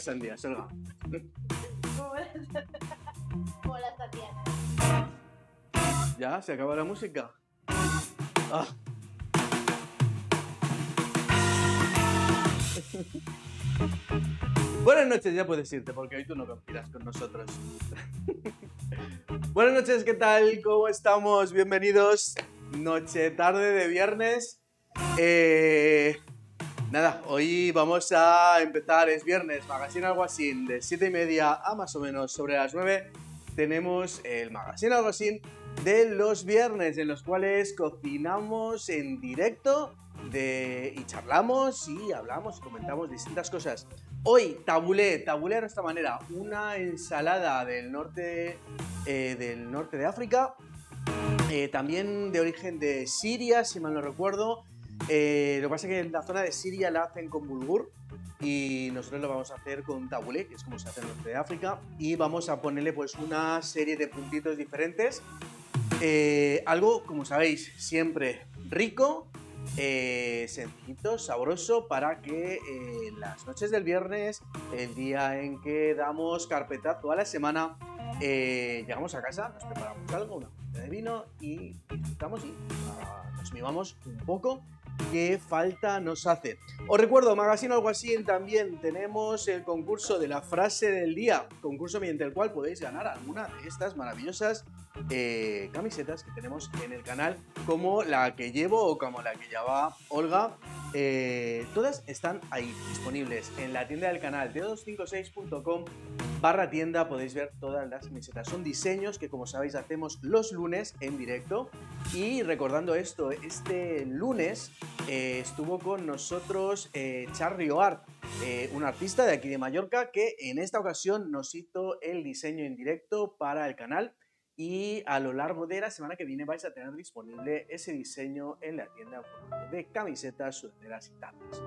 Sandías, Olga. Como las Tatiana. ¿Ya? ¿Se acaba la música? Ah. Buenas noches, ya puedes irte porque hoy tú no compiras con nosotros. Buenas noches, ¿qué tal? ¿Cómo estamos? Bienvenidos. Noche, tarde de viernes. Eh, nada, hoy vamos a empezar, es viernes, magazine algo así, de 7 y media a más o menos sobre las 9. Tenemos el magazine algo así de los viernes, en los cuales cocinamos en directo de, y charlamos y hablamos y comentamos distintas cosas. Hoy tabulé, tabulé de esta manera, una ensalada del norte, eh, del norte de África, eh, también de origen de Siria, si mal no recuerdo. Eh, lo que pasa es que en la zona de Siria la hacen con bulgur y nosotros lo vamos a hacer con tabulé, que es como se hace en el norte de África, y vamos a ponerle pues una serie de puntitos diferentes. Eh, algo, como sabéis, siempre rico, eh, sencillito, sabroso, para que eh, las noches del viernes, el día en que damos carpetazo a la semana, eh, llegamos a casa, nos preparamos algo, una de vino y disfrutamos y ah, nos mimamos un poco. ¿Qué falta nos hace? Os recuerdo, Magazine Algo Así, también tenemos el concurso de la frase del día, concurso mediante el cual podéis ganar alguna de estas maravillosas eh, camisetas que tenemos en el canal, como la que llevo o como la que lleva Olga. Eh, todas están ahí disponibles en la tienda del canal de256.com barra tienda podéis ver todas las camisetas. Son diseños que como sabéis hacemos los lunes en directo y recordando esto, este lunes eh, estuvo con nosotros eh, Charlie Oart, eh, un artista de aquí de Mallorca que en esta ocasión nos hizo el diseño en directo para el canal y a lo largo de la semana que viene vais a tener disponible ese diseño en la tienda de camisetas, sudaderas y tazas.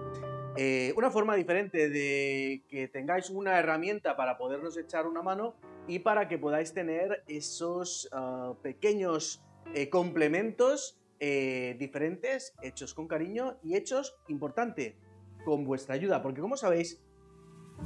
Eh, una forma diferente de que tengáis una herramienta para podernos echar una mano y para que podáis tener esos ah, pequeños eh, complementos eh, diferentes, hechos con cariño y hechos, importante, con vuestra ayuda, porque como sabéis,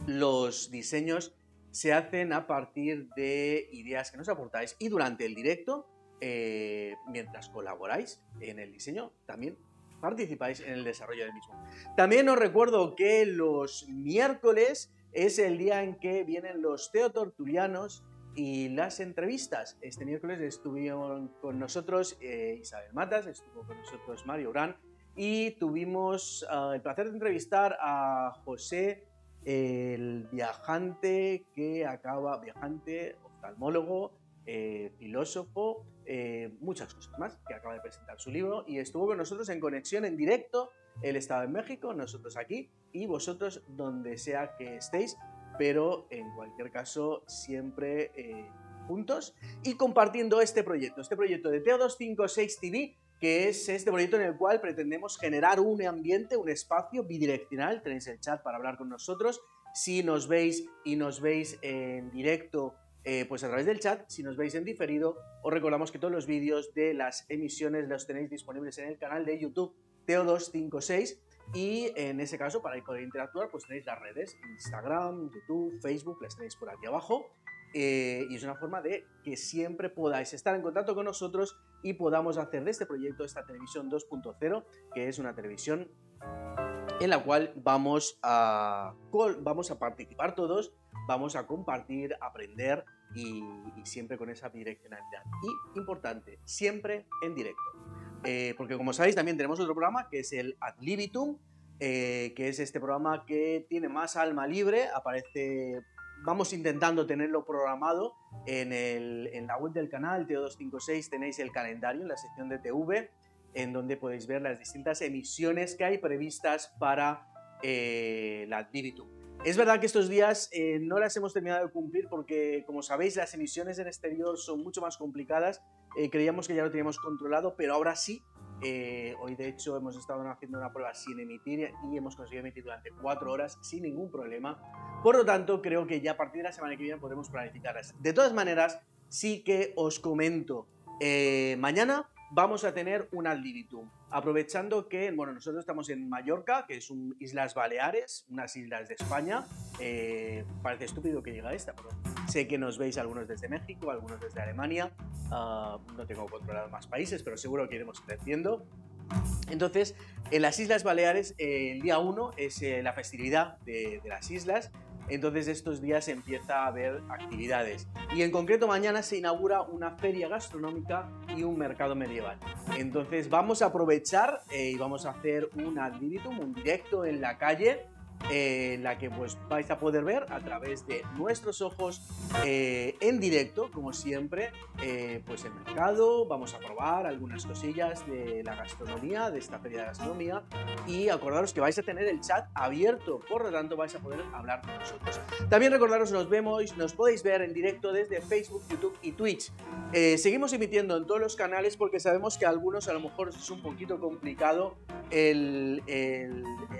los diseños se hacen a partir de ideas que nos aportáis y durante el directo, eh, mientras colaboráis en el diseño, también participáis en el desarrollo del mismo. También os recuerdo que los miércoles es el día en que vienen los teotorturianos y las entrevistas. Este miércoles estuvieron con nosotros eh, Isabel Matas, estuvo con nosotros Mario Urán y tuvimos ah, el placer de entrevistar a José el viajante que acaba, viajante, oftalmólogo, eh, filósofo, eh, muchas cosas más, que acaba de presentar su libro y estuvo con nosotros en conexión en directo. Él estaba en México, nosotros aquí y vosotros donde sea que estéis, pero en cualquier caso siempre eh, juntos y compartiendo este proyecto, este proyecto de Teo256 TV que es este proyecto en el cual pretendemos generar un ambiente, un espacio bidireccional. Tenéis el chat para hablar con nosotros. Si nos veis y nos veis en directo, eh, pues a través del chat. Si nos veis en diferido, os recordamos que todos los vídeos de las emisiones los tenéis disponibles en el canal de YouTube Teo256. Y en ese caso, para poder interactuar, pues tenéis las redes, Instagram, YouTube, Facebook, las tenéis por aquí abajo. Eh, y es una forma de que siempre podáis estar en contacto con nosotros y podamos hacer de este proyecto esta televisión 2.0, que es una televisión en la cual vamos a, vamos a participar todos, vamos a compartir, aprender y, siempre con esa direccionalidad. Y importante, siempre en directo. Eh, porque como sabéis también tenemos otro programa que es el Ad Libitum, eh, que es este programa que tiene más alma libre, aparece vamos intentando tenerlo programado. En, el, en la web del canal Teo256 tenéis el calendario en la sección de TV, en donde podéis ver las distintas emisiones que hay previstas para eh, la Adviritum. Es verdad que estos días eh, no las hemos terminado de cumplir porque, como sabéis, las emisiones en exterior son mucho más complicadas. Eh, creíamos que ya lo teníamos controlado, pero ahora sí. Hoy, de hecho, hemos estado haciendo una prueba sin emitir y hemos conseguido emitir durante cuatro horas sin ningún problema. Por lo tanto, creo que ya a partir de la semana que viene podremos planificarlas. De todas maneras, sí que os comento, eh, mañana vamos a tener un ad libitum. Aprovechando que, bueno, nosotros estamos en Mallorca, que es un Islas Baleares, unas islas de España. Eh, parece estúpido que llegue a esta, pero sé que nos veis algunos desde México, algunos desde Alemania. Ah, no tengo controlado más países, pero seguro que iremos creciendo. Entonces, en las Islas Baleares, eh, el día 1 es eh, la festividad de las islas entonces estos días empieza a haber actividades. Y en concreto mañana se inaugura una feria gastronómica y un mercado medieval. Entonces vamos a aprovechar eh, y vamos a hacer un ad un directo en la calle eh, la que pues vais a poder ver a través de nuestros ojos eh, en directo, como siempre, eh, pues el mercado, vamos a probar algunas cosillas de la gastronomía, de esta feria de gastronomía y acordaros que vais a tener el chat abierto, por lo tanto vais a poder hablar con nosotros. También recordaros, nos vemos, nos podéis ver en directo desde Facebook, YouTube y Twitch. seguimos emitiendo en todos los canales porque sabemos que a algunos a lo mejor es un poquito complicado el,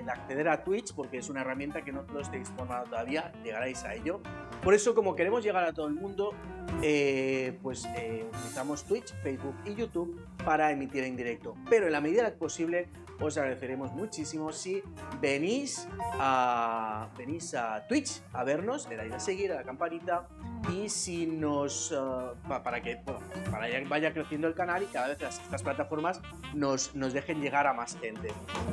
acceder a Twitch porque una herramienta que no lo estéis formado todavía, llegaréis a ello. Por eso, como queremos llegar a todo el mundo, eh, pues eh, utilizamos Twitch, Facebook y YouTube para emitir en directo. Pero en la medida posible, os agradeceremos muchísimo si venís a, venís a Twitch a vernos, le dais a seguir a la campanita y si nos uh, para que para que vaya creciendo el canal y cada vez estas plataformas nos, nos dejen llegar a más gente.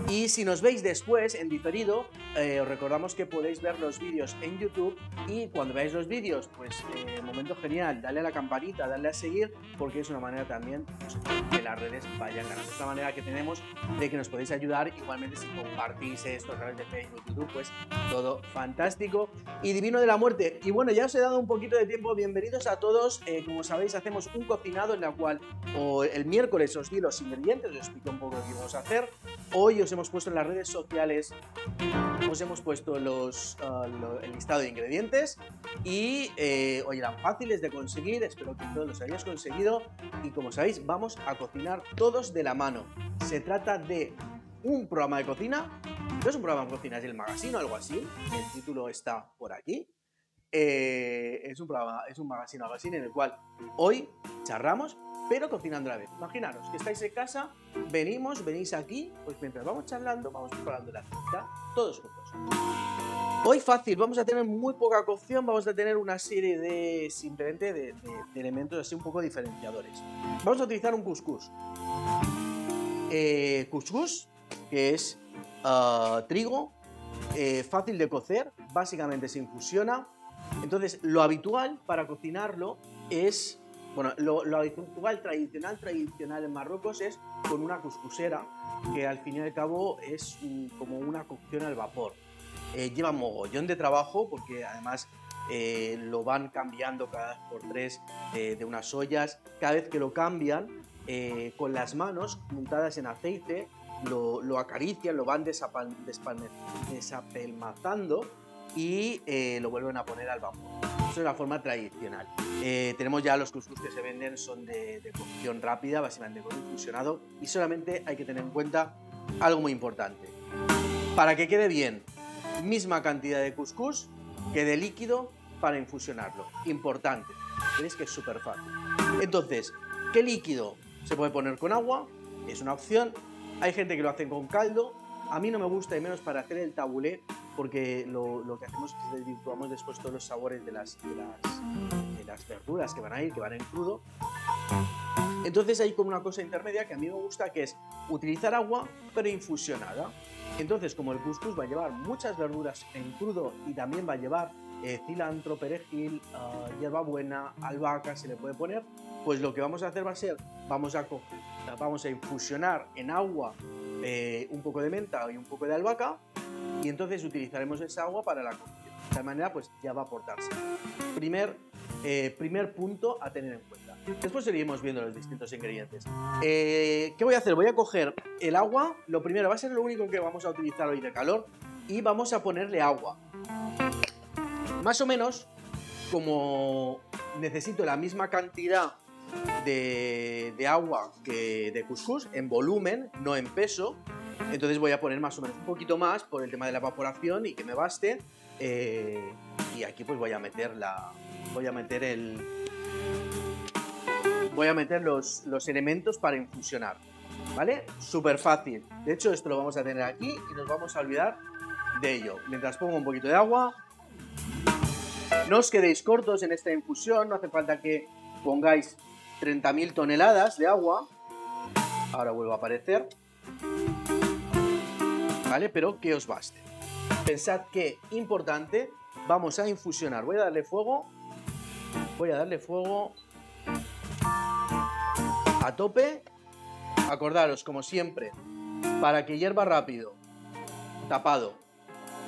Y si nos veis después en diferido eh, os recordamos que podéis ver los vídeos en YouTube y cuando veáis los vídeos pues eh, momento genial dale a la campanita dale a seguir porque es una manera también pues, que las redes vayan ganando. Esta manera que tenemos de que nos podéis ayudar igualmente si compartís esto a través de Facebook YouTube pues todo fantástico y divino de la muerte y bueno ya os he dado un poquito de tiempo, bienvenidos a todos. Eh, como sabéis, hacemos un cocinado en la cual el miércoles os di los ingredientes, os explico un poco lo que vamos a hacer. Hoy os hemos puesto en las redes sociales, os hemos puesto los, ah, el listado de ingredientes y eh, hoy eran fáciles de conseguir, espero que todos los hayáis conseguido. Y como sabéis, vamos a cocinar todos de la mano. Se trata de un programa de cocina, no es un programa de cocina, es el magazine o algo así. El título está por aquí. Eh, es un programa, es un magazine, magazine en el cual hoy charramos, pero cocinando a la vez. Imaginaros que estáis en casa, venimos, venís aquí, pues mientras vamos charlando, vamos preparando la cita, todos juntos. Hoy fácil, vamos a tener muy poca cocción, vamos a tener una serie de simplemente de, elementos así un poco diferenciadores. Vamos a utilizar un couscous. Eh, que es ah, trigo, eh, fácil de cocer, básicamente se infusiona, entonces, lo habitual para cocinarlo es, bueno, lo, habitual, tradicional, tradicional en Marruecos es con una cuscusera, que al fin y al cabo es como una cocción al vapor. Eh, lleva mogollón de trabajo porque además eh, lo van cambiando cada vez por tres eh, de unas ollas. Cada vez que lo cambian, con las manos montadas en aceite, lo, acarician, lo van desapelmazando y eh, lo vuelven a poner al vapor. Eso es la forma tradicional. Eh, tenemos ya los couscous que se venden, son de, cocción rápida, básicamente con infusionado, y solamente hay que tener en cuenta algo muy importante. Para que quede bien, misma cantidad de couscous que de líquido para infusionarlo. Importante. Veréis que es súper fácil. Entonces, ¿qué líquido se puede poner con agua? Es una opción. Hay gente que lo hace con caldo. A mí no me gusta, y menos para hacer el tabulé, porque lo, que hacemos es desvirtuamos después todos los sabores de las, verduras que van a ir, que van en crudo. Entonces hay como una cosa intermedia que a mí me gusta, que es utilizar agua pero infusionada. Entonces, como el couscous va a llevar muchas verduras en crudo y también va a llevar eh, cilantro, perejil, uh, hierbabuena, albahaca, se le puede poner, pues lo que vamos a hacer va a ser, vamos a, vamos a infusionar en agua eh, un poco de menta y un poco de albahaca y entonces utilizaremos esa agua para la cocción. De esta manera pues ya va a aportarse. Primer, eh, primer punto a tener en cuenta. Después seguiremos viendo los distintos ingredientes. Eh, ¿Qué voy a hacer? Voy a coger el agua, lo primero va a ser lo único que vamos a utilizar hoy de calor y vamos a ponerle agua. Más o menos como necesito la misma cantidad de, agua que de couscous en volumen, no en peso, entonces voy a poner más o menos un poquito más por el tema de la evaporación y que me baste. Eh, y aquí pues voy a meter la. Voy a meter el. voy a meter los, los elementos para infusionar. ¿Vale? Súper fácil. De hecho, esto lo vamos a tener aquí y nos vamos a olvidar de ello. Mientras pongo un poquito de agua. No os quedéis cortos en esta infusión, no hace falta que pongáis 30.000 toneladas de agua. Ahora vuelvo a aparecer. ¿Vale? Pero que os baste. Pensad que, importante, vamos a infusionar. Voy a darle fuego. Voy a darle fuego a tope. Acordaros, como siempre, para que hierva rápido, tapado.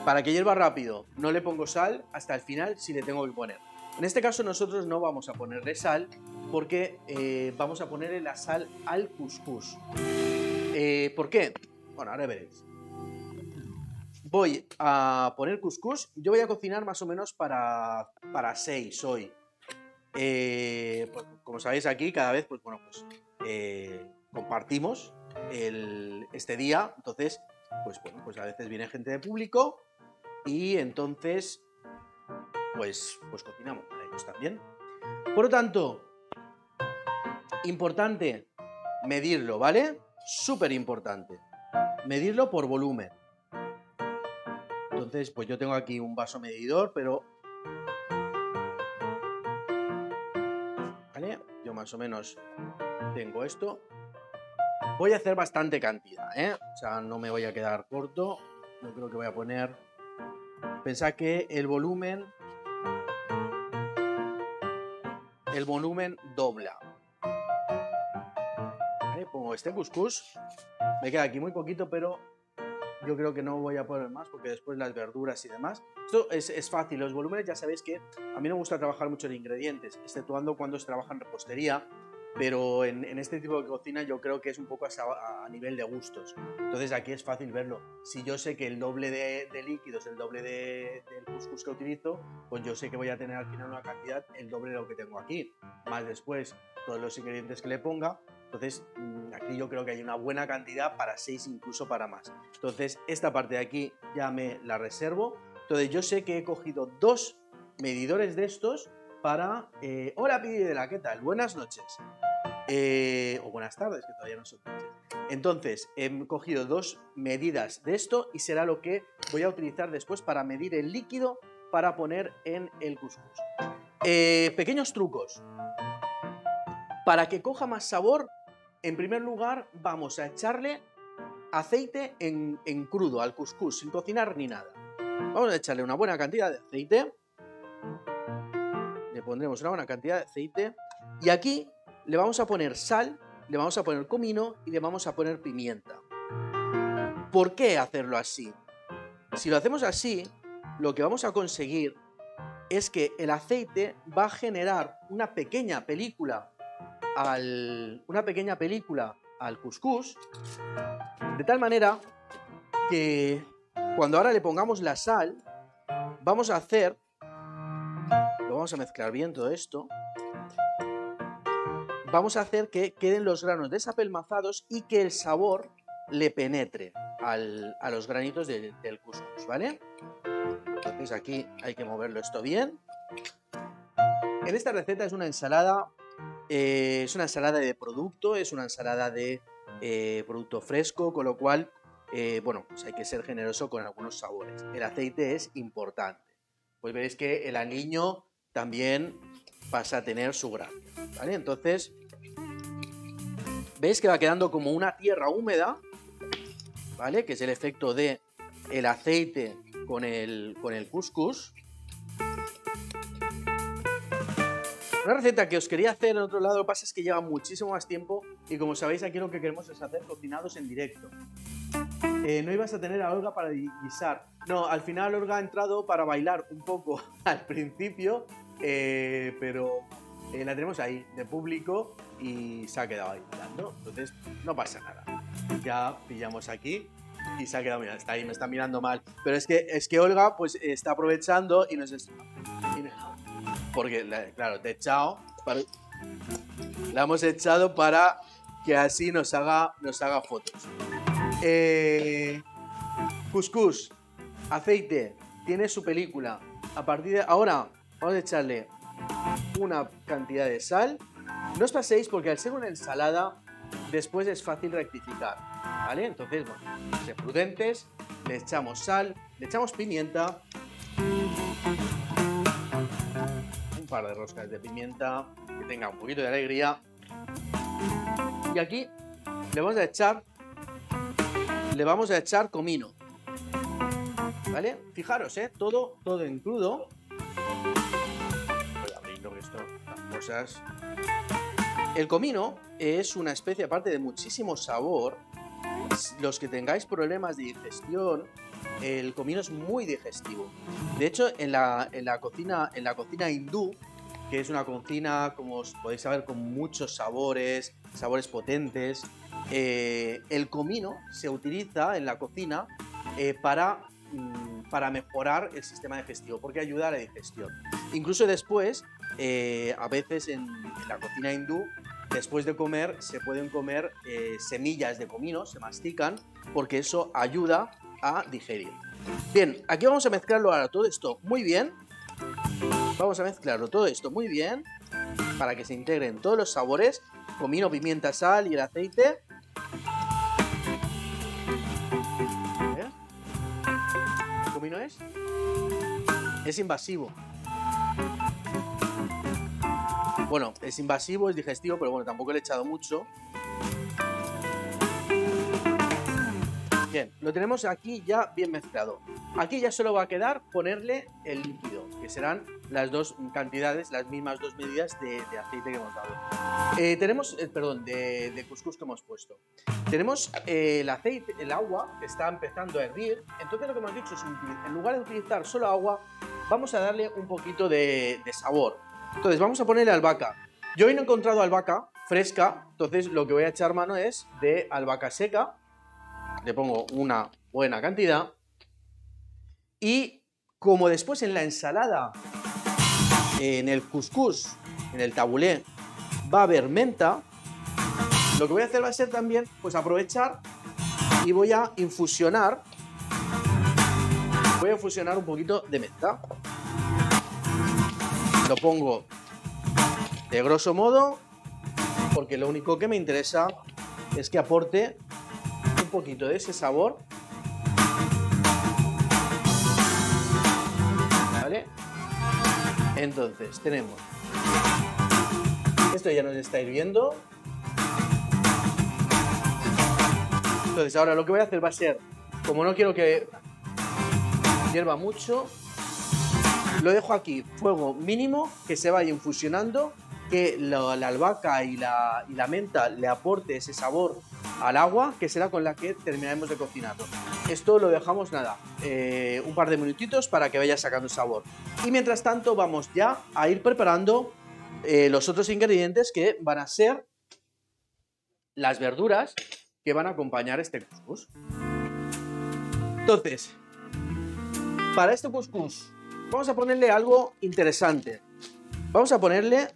Para que hierva rápido, no le pongo sal hasta el final si le tengo que poner. En este caso nosotros no vamos a ponerle sal porque eh, vamos a ponerle la sal al couscous. Eh, ¿Por qué? Bueno, ahora veréis. Voy a poner couscous. Yo voy a cocinar más o menos para, para 6 hoy. Eh, pues, como sabéis aquí, cada vez, pues bueno, pues compartimos este día. Entonces, pues bueno, pues a veces viene gente de público y entonces, pues, pues cocinamos para ellos también. Por lo tanto, importante medirlo, ¿vale? Súper importante. Medirlo por volumen. Entonces, pues yo tengo aquí un vaso medidor, pero... ¿Vale? Yo más o menos tengo esto. Voy a hacer bastante cantidad, ¿eh? O sea, no me voy a quedar corto. Yo creo que voy a poner... Pensad que el volumen... El volumen dobla este couscous. Me queda aquí muy poquito, pero yo creo que no voy a poner más porque después las verduras y demás. Esto es, fácil, los volúmenes ya sabéis que a mí no me gusta trabajar mucho en ingredientes, exceptuando cuando se trabaja en repostería, pero en, este tipo de cocina yo creo que es un poco a, nivel de gustos. Entonces aquí es fácil verlo. Si yo sé que el doble de, líquidos, el doble de, del couscous que utilizo, pues yo sé que voy a tener al final una cantidad el doble de lo que tengo aquí. Más después todos los ingredientes que le ponga, entonces, aquí yo creo que hay una buena cantidad para 6, incluso para más. Entonces, esta parte de aquí ya me la reservo. Entonces, yo sé que he cogido dos medidores de estos para... Eh, Hola, Pidi de la, ¿qué tal? Buenas noches. Eh, o buenas tardes, que todavía no son noches. Entonces, he cogido dos medidas de esto y será lo que voy a utilizar después para medir el líquido para poner en el couscous. Eh, pequeños trucos. Para que coja más sabor, en primer lugar vamos a echarle aceite en, crudo al couscous, sin cocinar ni nada. Vamos a echarle una buena cantidad de aceite. Le pondremos una buena cantidad de aceite. Y aquí le vamos a poner sal, le vamos a poner comino y le vamos a poner pimienta. ¿Por qué hacerlo así? Si lo hacemos así, lo que vamos a conseguir es que el aceite va a generar una pequeña película una pequeña película al couscous, de tal manera que cuando ahora le pongamos la sal, vamos a hacer, lo vamos a mezclar bien todo esto, vamos a hacer que queden los granos desapelmazados y que el sabor le penetre a los granitos del couscous, ¿vale? Entonces aquí hay que moverlo esto bien. En esta receta es una ensalada eh, es una ensalada de producto, es una ensalada de eh, producto fresco, con lo cual, eh, bueno, pues hay que ser generoso con algunos sabores. El aceite es importante. Pues veréis que el aliño también pasa a tener su gracia, ¿vale? Entonces, veis que va quedando como una tierra húmeda, ¿vale? Que es el efecto de el aceite con el, con el couscous. Una receta que os quería hacer en otro lado, lo pasa es que lleva muchísimo más tiempo y como sabéis aquí lo que queremos es hacer cocinados en directo. Eh, no ibas a tener a Olga para guisar. No, al final Olga ha entrado para bailar un poco al principio, eh, pero eh, la tenemos ahí de público y se ha quedado ahí mirando. Entonces no pasa nada. Ya pillamos aquí y se ha quedado mirando. Está ahí, me está mirando mal. Pero es que, es que Olga pues está aprovechando y nos está porque, claro, te echado, la hemos echado para que así nos haga, nos haga fotos. Eh, couscous, aceite, tiene su película. A partir de ahora, vamos a echarle una cantidad de sal No os paséis porque al ser una ensalada, después es fácil rectificar, ¿vale? Entonces, bueno, sed prudentes, le echamos sal, le echamos pimienta, un par de roscas de pimienta, que tenga un poquito de alegría. Y aquí le vamos a echar, le vamos a echar comino. ¿Vale? Fijaros, ¿eh? Todo, todo en crudo. El comino es una especie, aparte de muchísimo sabor, los que tengáis problemas de digestión, el comino es muy digestivo. De hecho, en la, en la, cocina, en la cocina hindú, que es una cocina, como os podéis saber, con muchos sabores, sabores potentes, eh, el comino se utiliza en la cocina eh, para, mm, para mejorar el sistema digestivo, porque ayuda a la digestión. Incluso después, eh, a veces en, la cocina hindú, después de comer se pueden comer semillas de comino, se mastican, porque eso ayuda a digerir. Bien, aquí vamos a mezclarlo ahora todo esto muy bien. Vamos a mezclarlo todo esto muy bien para que se integren todos los sabores, comino, pimienta, sal y el aceite. ¿Eh? ¿Qué comino es? Es invasivo. Bueno, es invasivo, es digestivo, pero bueno, tampoco le he echado mucho. Bien, lo tenemos aquí ya bien mezclado. Aquí ya solo va a quedar ponerle el líquido, que serán las dos cantidades, las mismas dos medidas de, aceite que hemos dado. Eh, tenemos, eh, perdón, de, de couscous que hemos puesto. Tenemos eh, el aceite, el agua que está empezando a hervir. Entonces lo que hemos dicho es, en lugar de utilizar solo agua, vamos a darle un poquito de, de sabor. Entonces vamos a ponerle albahaca. Yo hoy no he encontrado albahaca fresca, entonces lo que voy a echar mano es de albahaca seca. Le pongo una buena cantidad. Y como después en la ensalada, en el couscous, en el tabulé, va a haber menta, lo que voy a hacer va a ser también pues aprovechar y voy a infusionar voy a infusionar un poquito de menta lo pongo de grosso modo porque lo único que me interesa es que aporte un poquito de ese sabor. ¿Vale? Entonces, tenemos... Esto ya nos está hirviendo. Entonces, ahora lo que voy a hacer va a ser, como no quiero que hierva mucho, lo dejo aquí, fuego mínimo, que se vaya infusionando, que la, la albahaca y la, y la, menta le aporte ese sabor al agua, que será con la que terminaremos de cocinarlo. Esto lo dejamos, nada, eh, un par de minutitos para que vaya sacando sabor. Y mientras tanto vamos ya a ir preparando eh, los otros ingredientes que van a ser las verduras que van a acompañar este couscous. Entonces, para este couscous vamos a ponerle algo interesante. Vamos a ponerle...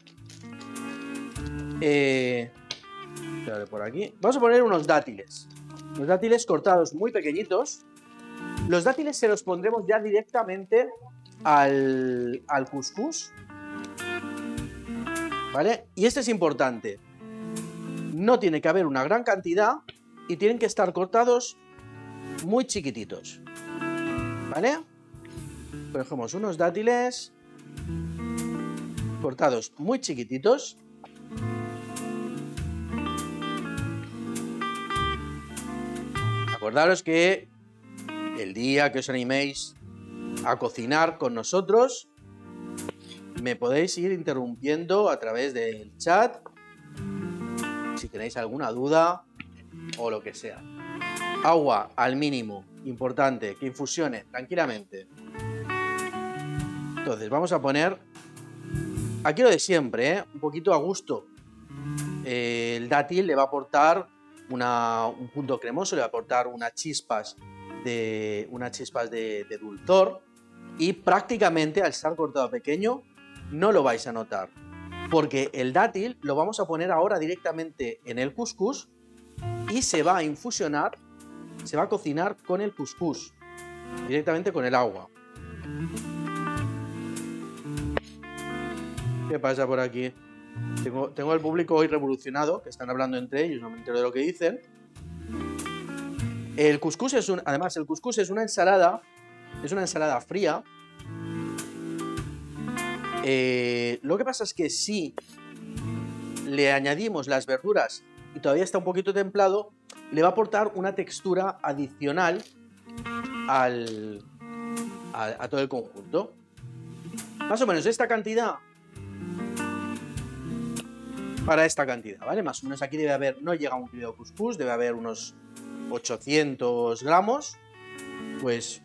Eh, Vamos a poner unos dátiles. Unos dátiles cortados muy pequeñitos. Los dátiles se los pondremos ya directamente al, al couscous. ¿Vale? Y este es importante. No tiene que haber una gran cantidad y tienen que estar cortados muy chiquititos. ¿Vale? Cogemos unos dátiles cortados muy chiquititos. Acordaros que el día que os animéis a cocinar con nosotros, me podéis ir interrumpiendo a través del chat si tenéis alguna duda o lo que sea. Agua al mínimo, importante, que infusione tranquilamente. Entonces, vamos a poner aquí lo de siempre, ¿eh? un poquito a gusto. El dátil le va a aportar un punto cremoso, le va a aportar unas chispas de, unas chispas de, dulzor y prácticamente al estar cortado pequeño no lo vais a notar. Porque el dátil lo vamos a poner ahora directamente en el couscous y se va a infusionar, se va a cocinar con el couscous, directamente con el agua. ¿Qué pasa por aquí? Tengo, tengo el público hoy revolucionado, que están hablando entre ellos, no me entero de lo que dicen. El couscous es un, además, el couscous es una ensalada, es una ensalada fría. Eh, lo que pasa es que si le añadimos las verduras y todavía está un poquito templado, le va a aportar una textura adicional al, a todo el conjunto. Más o menos esta cantidad para esta cantidad, ¿vale? Más o menos aquí debe haber, no llega un kilo de couscous, debe haber unos 800 gramos, pues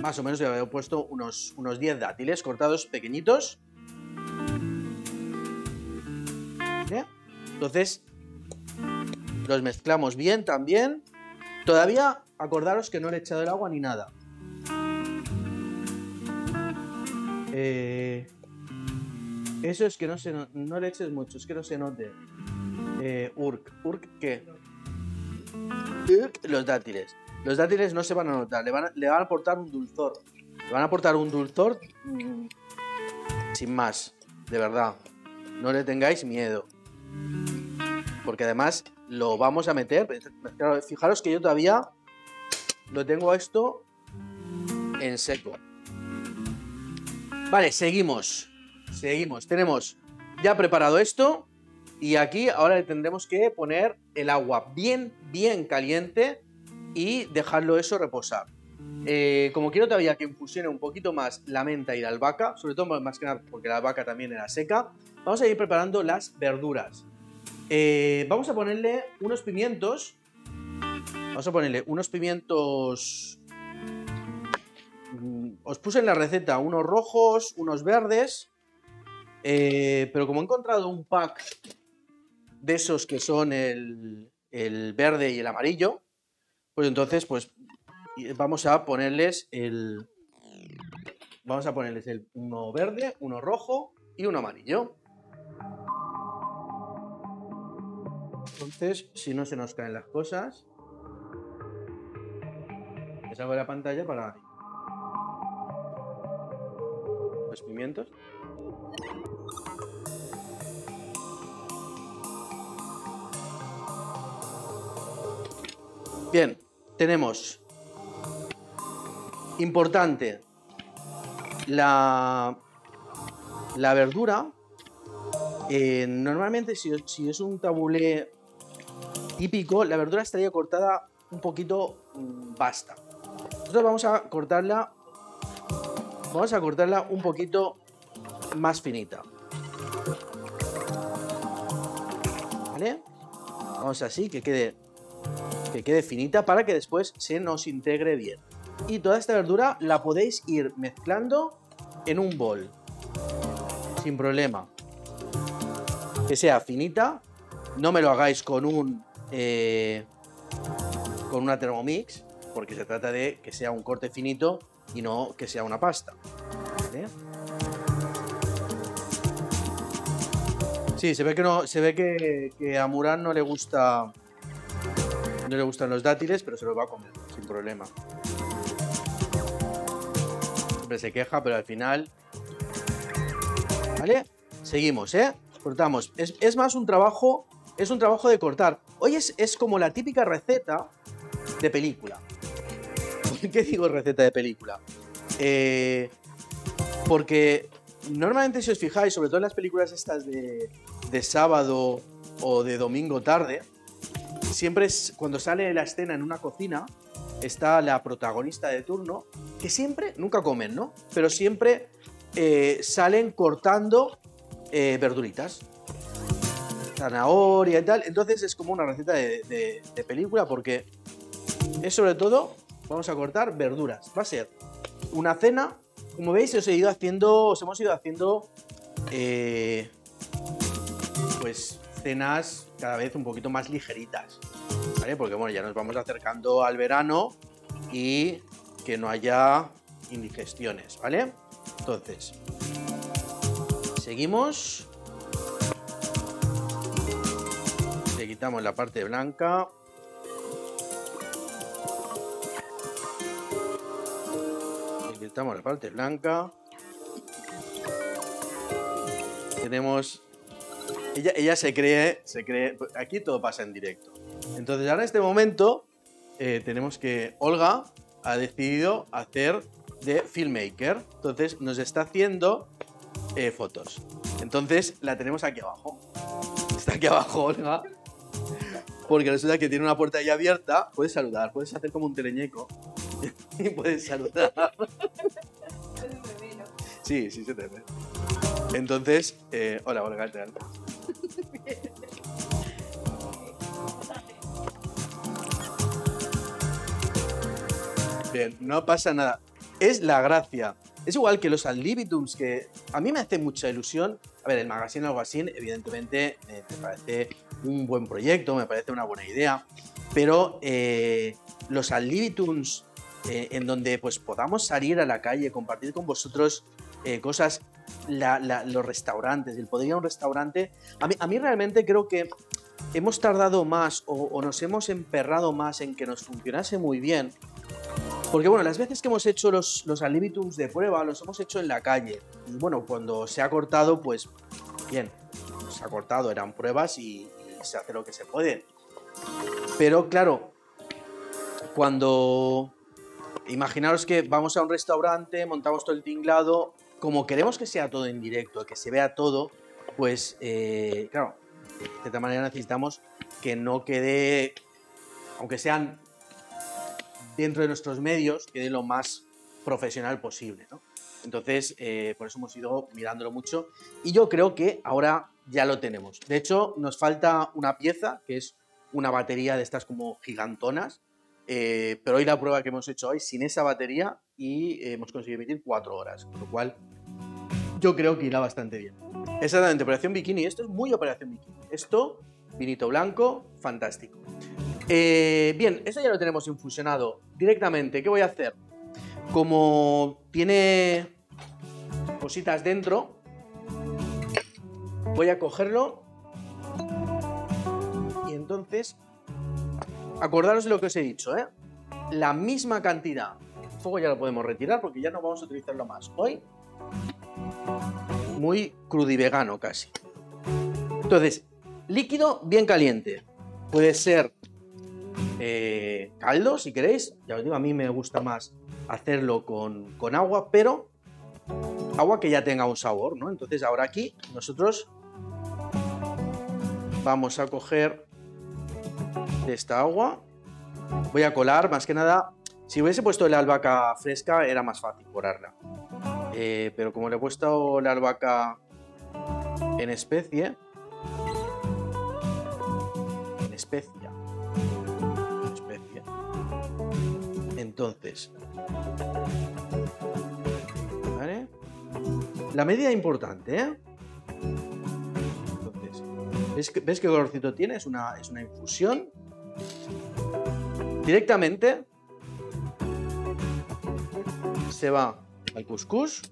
más o menos debe haber puesto unos, unos 10 dátiles cortados pequeñitos. ¿Vale? Entonces, los mezclamos bien también. Todavía acordaros que no le he echado el agua ni nada. Eh, eso es que no se no, no le eches mucho, es que no se note. Eh, urk. ¿Urk qué? Urk, los dátiles. Los dátiles no se van a notar, le van a, le van a aportar un dulzor. Le van a aportar un dulzor mm, sin más, de verdad. No le tengáis miedo. Porque además lo vamos a meter. Fijaros que yo todavía lo tengo esto en seco. Vale, seguimos. Seguimos. Tenemos ya preparado esto. Y aquí ahora le tendremos que poner el agua bien, bien caliente y dejarlo eso reposar. Eh, como quiero todavía que infusione un poquito más la menta y la albahaca, sobre todo más que nada porque la albahaca también era seca, vamos a ir preparando las verduras. Eh, vamos a ponerle unos pimientos. Vamos a ponerle unos pimientos. mm, Os puse en la receta unos rojos, unos verdes. Eh, pero como he encontrado un pack de esos que son el, el verde y el amarillo, pues entonces, pues vamos a ponerles el. Vamos a ponerles el uno verde, uno rojo y uno amarillo. Entonces, si no se nos caen las cosas, le salgo de la pantalla para los pimientos. Bien, tenemos importante la, la verdura. eh, normalmente, si, si es un tabulé típico, la verdura estaría cortada un poquito mm, basta. Nosotros vamos a cortarla. Vamos a cortarla un poquito más finita. ¿Vale? Vamos así, que quede, que quede finita para que después se nos integre bien. Y toda esta verdura la podéis ir mezclando en un bol. Sin problema. Que sea finita. No me lo hagáis con un. eh, con una Thermomix. Porque se trata de que sea un corte finito y no que sea una pasta. ¿Vale? Sí, se ve que no. Se ve que, que a Muran no le gusta. No le gustan los dátiles, pero se los va a comer, sin problema. Siempre se queja, pero al final. ¿Vale? Seguimos, ¿eh? Cortamos. Es, es más un trabajo. Es un trabajo de cortar. Hoy es, es como la típica receta de película. ¿Por qué digo receta de película? Eh, porque normalmente, si os fijáis, sobre todo en las películas estas de, de sábado o de domingo tarde, siempre es cuando sale la escena en una cocina, está la protagonista de turno, que siempre, nunca comen, ¿no? Pero siempre eh, salen cortando eh, verduritas. Zanahoria y tal. Entonces es como una receta de, película porque es sobre todo, vamos a cortar verduras. Va a ser una cena. Como veis, os he ido haciendo, os hemos ido haciendo eh, pues cenas cada vez un poquito más ligeritas. ¿Vale? Porque bueno, ya nos vamos acercando al verano y que no haya indigestiones, ¿vale? Entonces, seguimos. Le quitamos la parte blanca. Le quitamos la parte blanca. Tenemos Ella, ella se cree, se cree. Aquí todo pasa en directo. Entonces, ahora en este momento eh, tenemos que. Olga ha decidido hacer de filmmaker. Entonces, nos está haciendo eh, fotos. Entonces, la tenemos aquí abajo. Está aquí abajo, Olga. Porque resulta que tiene una puerta ahí abierta. Puedes saludar, puedes hacer como un teleñeco. y puedes saludar. Sí, sí se te ve. Entonces, eh, hola, Olga, ¿qué? Bien, no pasa nada. Es la gracia. Es igual que los Adlibitums, que a mí me hace mucha ilusión. A ver, el magazine algo así, evidentemente, eh, me parece un buen proyecto, me parece una buena idea. Pero eh, los Adlibitums, eh, en donde pues podamos salir a la calle, compartir con vosotros eh, cosas, los restaurantes, el poder ir a un restaurante, a mí, realmente creo que hemos tardado más o, nos hemos emperrado más en que nos funcionase muy bien. Porque bueno, las veces que hemos hecho los, los de prueba, los hemos hecho en la calle. Y bueno, cuando se ha cortado, pues bien, se ha cortado, eran pruebas y, y se hace lo que se puede. Pero claro, cuando imaginaros que vamos a un restaurante, montamos todo el tinglado, como queremos que sea todo en directo, que se vea todo, pues eh, claro, de cierta manera necesitamos que no quede, aunque sean dentro de nuestros medios, quede lo más profesional posible, ¿no? Entonces, eh, por eso hemos ido mirándolo mucho y yo creo que ahora ya lo tenemos. De hecho, nos falta una pieza, que es una batería de estas como gigantonas, eh, pero hoy la prueba que hemos hecho hoy sin esa batería y hemos conseguido emitir cuatro horas, con lo cual yo creo que irá bastante bien. Exactamente, Operación Bikini. Esto es muy Operación Bikini. Esto, vinito blanco, fantástico. Eh, bien, esto ya lo tenemos infusionado directamente. ¿Qué voy a hacer? Como tiene cositas dentro, voy a cogerlo y entonces acordaros de lo que os he dicho, ¿eh? La misma cantidad. El fuego ya lo podemos retirar porque ya no vamos a utilizarlo más. Hoy, muy crudivegano casi. Entonces, líquido bien caliente. Puede ser eh, caldo, si queréis. Ya os digo, a mí me gusta más hacerlo con, con agua, pero agua que ya tenga un sabor, ¿no? Entonces, ahora aquí nosotros vamos a coger de esta agua. Voy a colar, más que nada. Si hubiese puesto la albahaca fresca, era más fácil colarla. Eh, pero como le he puesto la albahaca en especie. En especia. En especia. Entonces. ¿Vale? La medida importante, ¿eh? Entonces. ¿Ves, ¿Ves qué colorcito tiene? Es una, es una infusión. Directamente se va al couscous.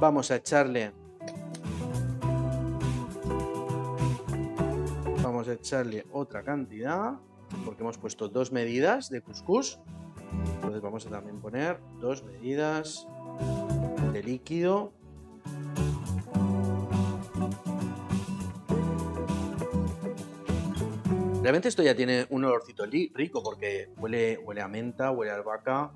Vamos a echarle. Vamos a echarle otra cantidad. Porque hemos puesto dos medidas de couscous. Entonces vamos a también poner dos medidas de líquido. Realmente esto ya tiene un olorcito rico porque huele, huele a menta, huele a albahaca.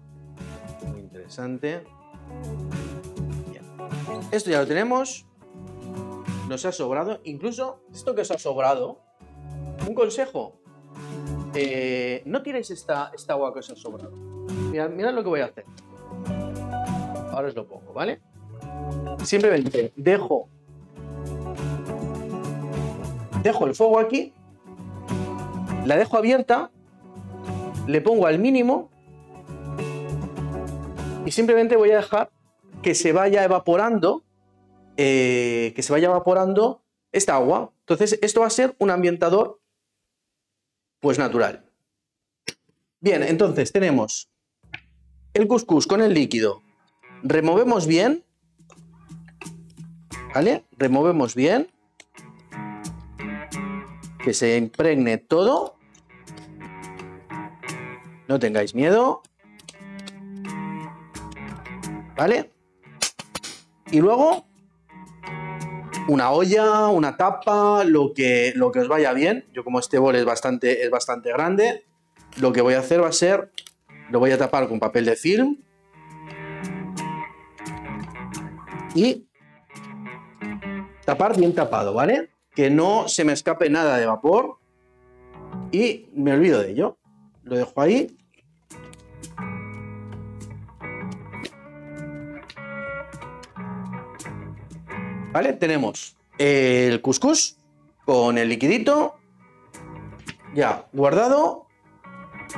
Esto ya lo tenemos. Nos ha sobrado. Incluso esto que os ha sobrado. Un consejo. eh, no tiréis esta, esta agua que os ha sobrado. Mirad, mirad lo que voy a hacer. Ahora os lo pongo, ¿vale? Simplemente dejo. Dejo el fuego aquí. La dejo abierta. Le pongo al mínimo y simplemente voy a dejar que se vaya evaporando, eh, que se vaya evaporando esta agua. Entonces, esto va a ser un ambientador, pues natural. Bien, entonces tenemos el couscous con el líquido. Removemos bien, ¿vale? Removemos bien, que se impregne todo. No tengáis miedo. ¿Vale? Y luego una olla, una tapa, lo que, lo que os vaya bien. Yo como este bol es bastante, es bastante grande, lo que voy a hacer va a ser, lo voy a tapar con papel de film y tapar bien tapado, ¿vale? Que no se me escape nada de vapor y me olvido de ello. Lo dejo ahí. ¿Vale? Tenemos el couscous con el liquidito ya guardado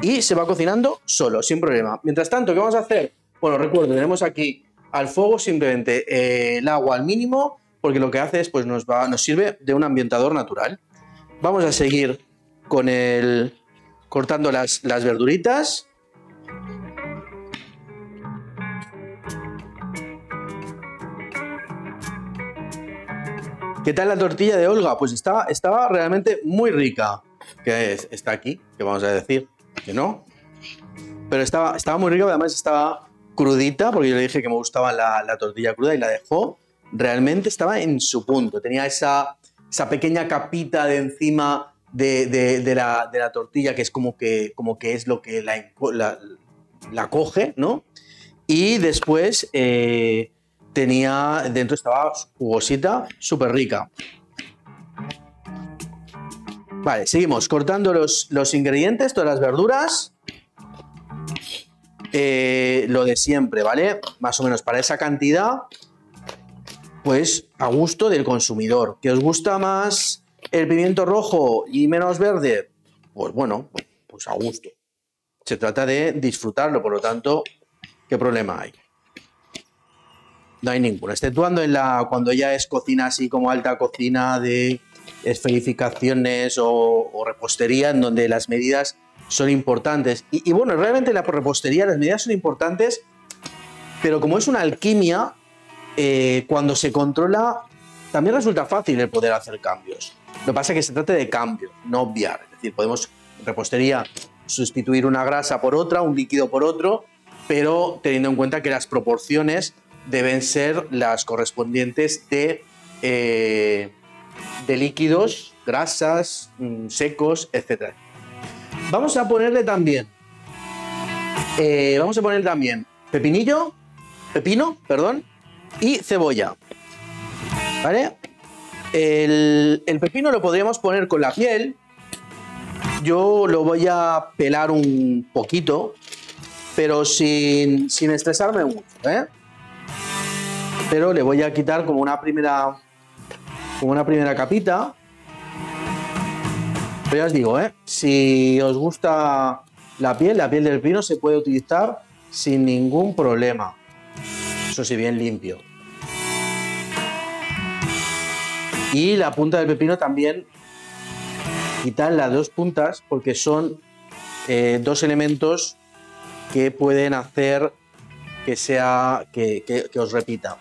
y se va cocinando solo, sin problema. Mientras tanto, ¿qué vamos a hacer? Bueno, recuerdo, tenemos aquí al fuego simplemente eh, el agua al mínimo, porque lo que hace es, pues nos, va, nos sirve de un ambientador natural. Vamos a seguir con el cortando las, las verduritas. ¿Qué tal la tortilla de Olga? Pues estaba, estaba realmente muy rica. Que está aquí, que vamos a decir que no. Pero estaba, estaba muy rica, además estaba crudita, porque yo le dije que me gustaba la, la tortilla cruda y la dejó. Realmente estaba en su punto. Tenía esa, esa pequeña capita de encima de, de, la, de, la, tortilla, que es como que, como que es lo que la, la, la coge, ¿no? Y después eh, tenía, dentro estaba jugosita, súper rica. Vale, seguimos cortando los, los ingredientes, todas las verduras. Eh, lo de siempre, ¿vale? Más o menos para esa cantidad, pues a gusto del consumidor. ¿Que os gusta más el pimiento rojo y menos verde? Pues bueno, pues a gusto. Se trata de disfrutarlo, por lo tanto, ¿qué problema hay? No hay ninguno, exceptuando en la, cuando ya es cocina así como alta cocina de esferificaciones o, o repostería, en donde las medidas son importantes. Y, y, bueno, realmente la repostería, las medidas son importantes, pero como es una alquimia, eh, cuando se controla, también resulta fácil el poder hacer cambios. Lo que pasa es que se trata de cambios, no obviar. Es decir, podemos, repostería, sustituir una grasa por otra, un líquido por otro, pero teniendo en cuenta que las proporciones deben ser las correspondientes de, eh, de líquidos, grasas, mmm, secos, etc. Vamos a ponerle también, eh, vamos a poner también pepinillo, pepino, perdón, y cebolla. ¿Vale? El, el, pepino lo podríamos poner con la piel. Yo lo voy a pelar un poquito, pero sin, sin estresarme mucho, ¿eh? Pero le voy a quitar como una primera, como una primera capita. Pero ya os digo, ¿eh? si os gusta la piel, la piel del pino se puede utilizar sin ningún problema. Eso sí, bien limpio. Y la punta del pepino también quitar las dos puntas porque son eh, dos elementos que pueden hacer que sea que os repita.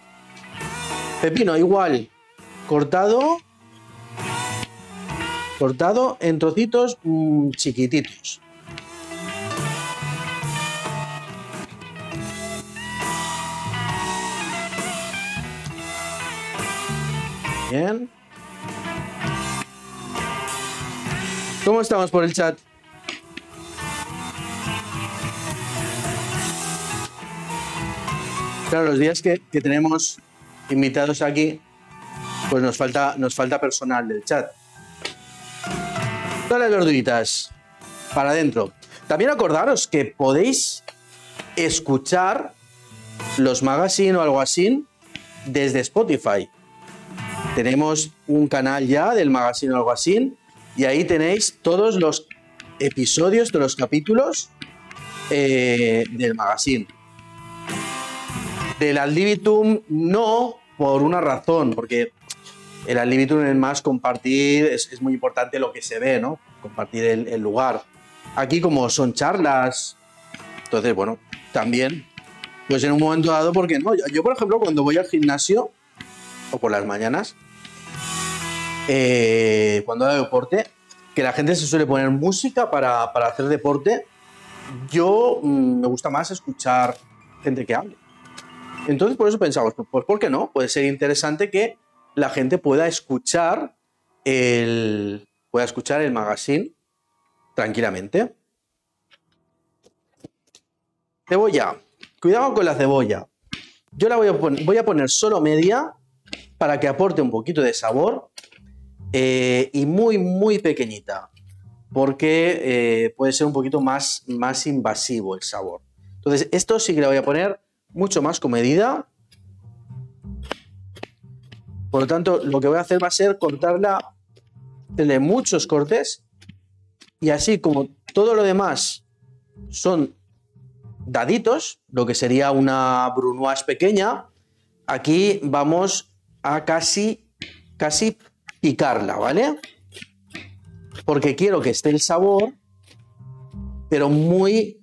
Pepino igual, cortado cortado en trocitos mmm, chiquititos. Bien. ¿Cómo estamos por el chat? Claro, los días que, que tenemos invitados aquí, pues nos falta, nos falta personal del chat. Todas las verduritas para adentro. También acordaros que podéis escuchar los magazines o algo así desde Spotify. Tenemos un canal ya del magazine o algo así y ahí tenéis todos los episodios de los capítulos eh, del magazine. Del Ad libitum no por una razón, porque el Ad es más compartir, es, es, muy importante lo que se ve, ¿no? Compartir el, lugar. Aquí como son charlas, entonces, bueno, también, pues en un momento dado, porque no? Yo, por ejemplo, cuando voy al gimnasio, o por las mañanas, eh, cuando hago deporte, que la gente se suele poner música para, para hacer deporte, yo mmm, me gusta más escuchar gente que hable. Entonces, por eso pensamos, pues, ¿por qué no? Puede ser interesante que la gente pueda escuchar el, pueda escuchar el magazine tranquilamente. Cebolla. Cuidado con la cebolla. Yo la voy a, voy a poner solo media para que aporte un poquito de sabor eh, y muy, muy pequeñita porque eh, puede ser un poquito más, más invasivo el sabor. Entonces, esto sí que le voy a poner mucho más con medida. Por lo tanto, lo que voy a hacer va a ser cortarla, de muchos cortes y así como todo lo demás son daditos, lo que sería una brunoise pequeña, aquí vamos a casi, casi picarla, ¿vale? porque quiero que esté el sabor, pero muy,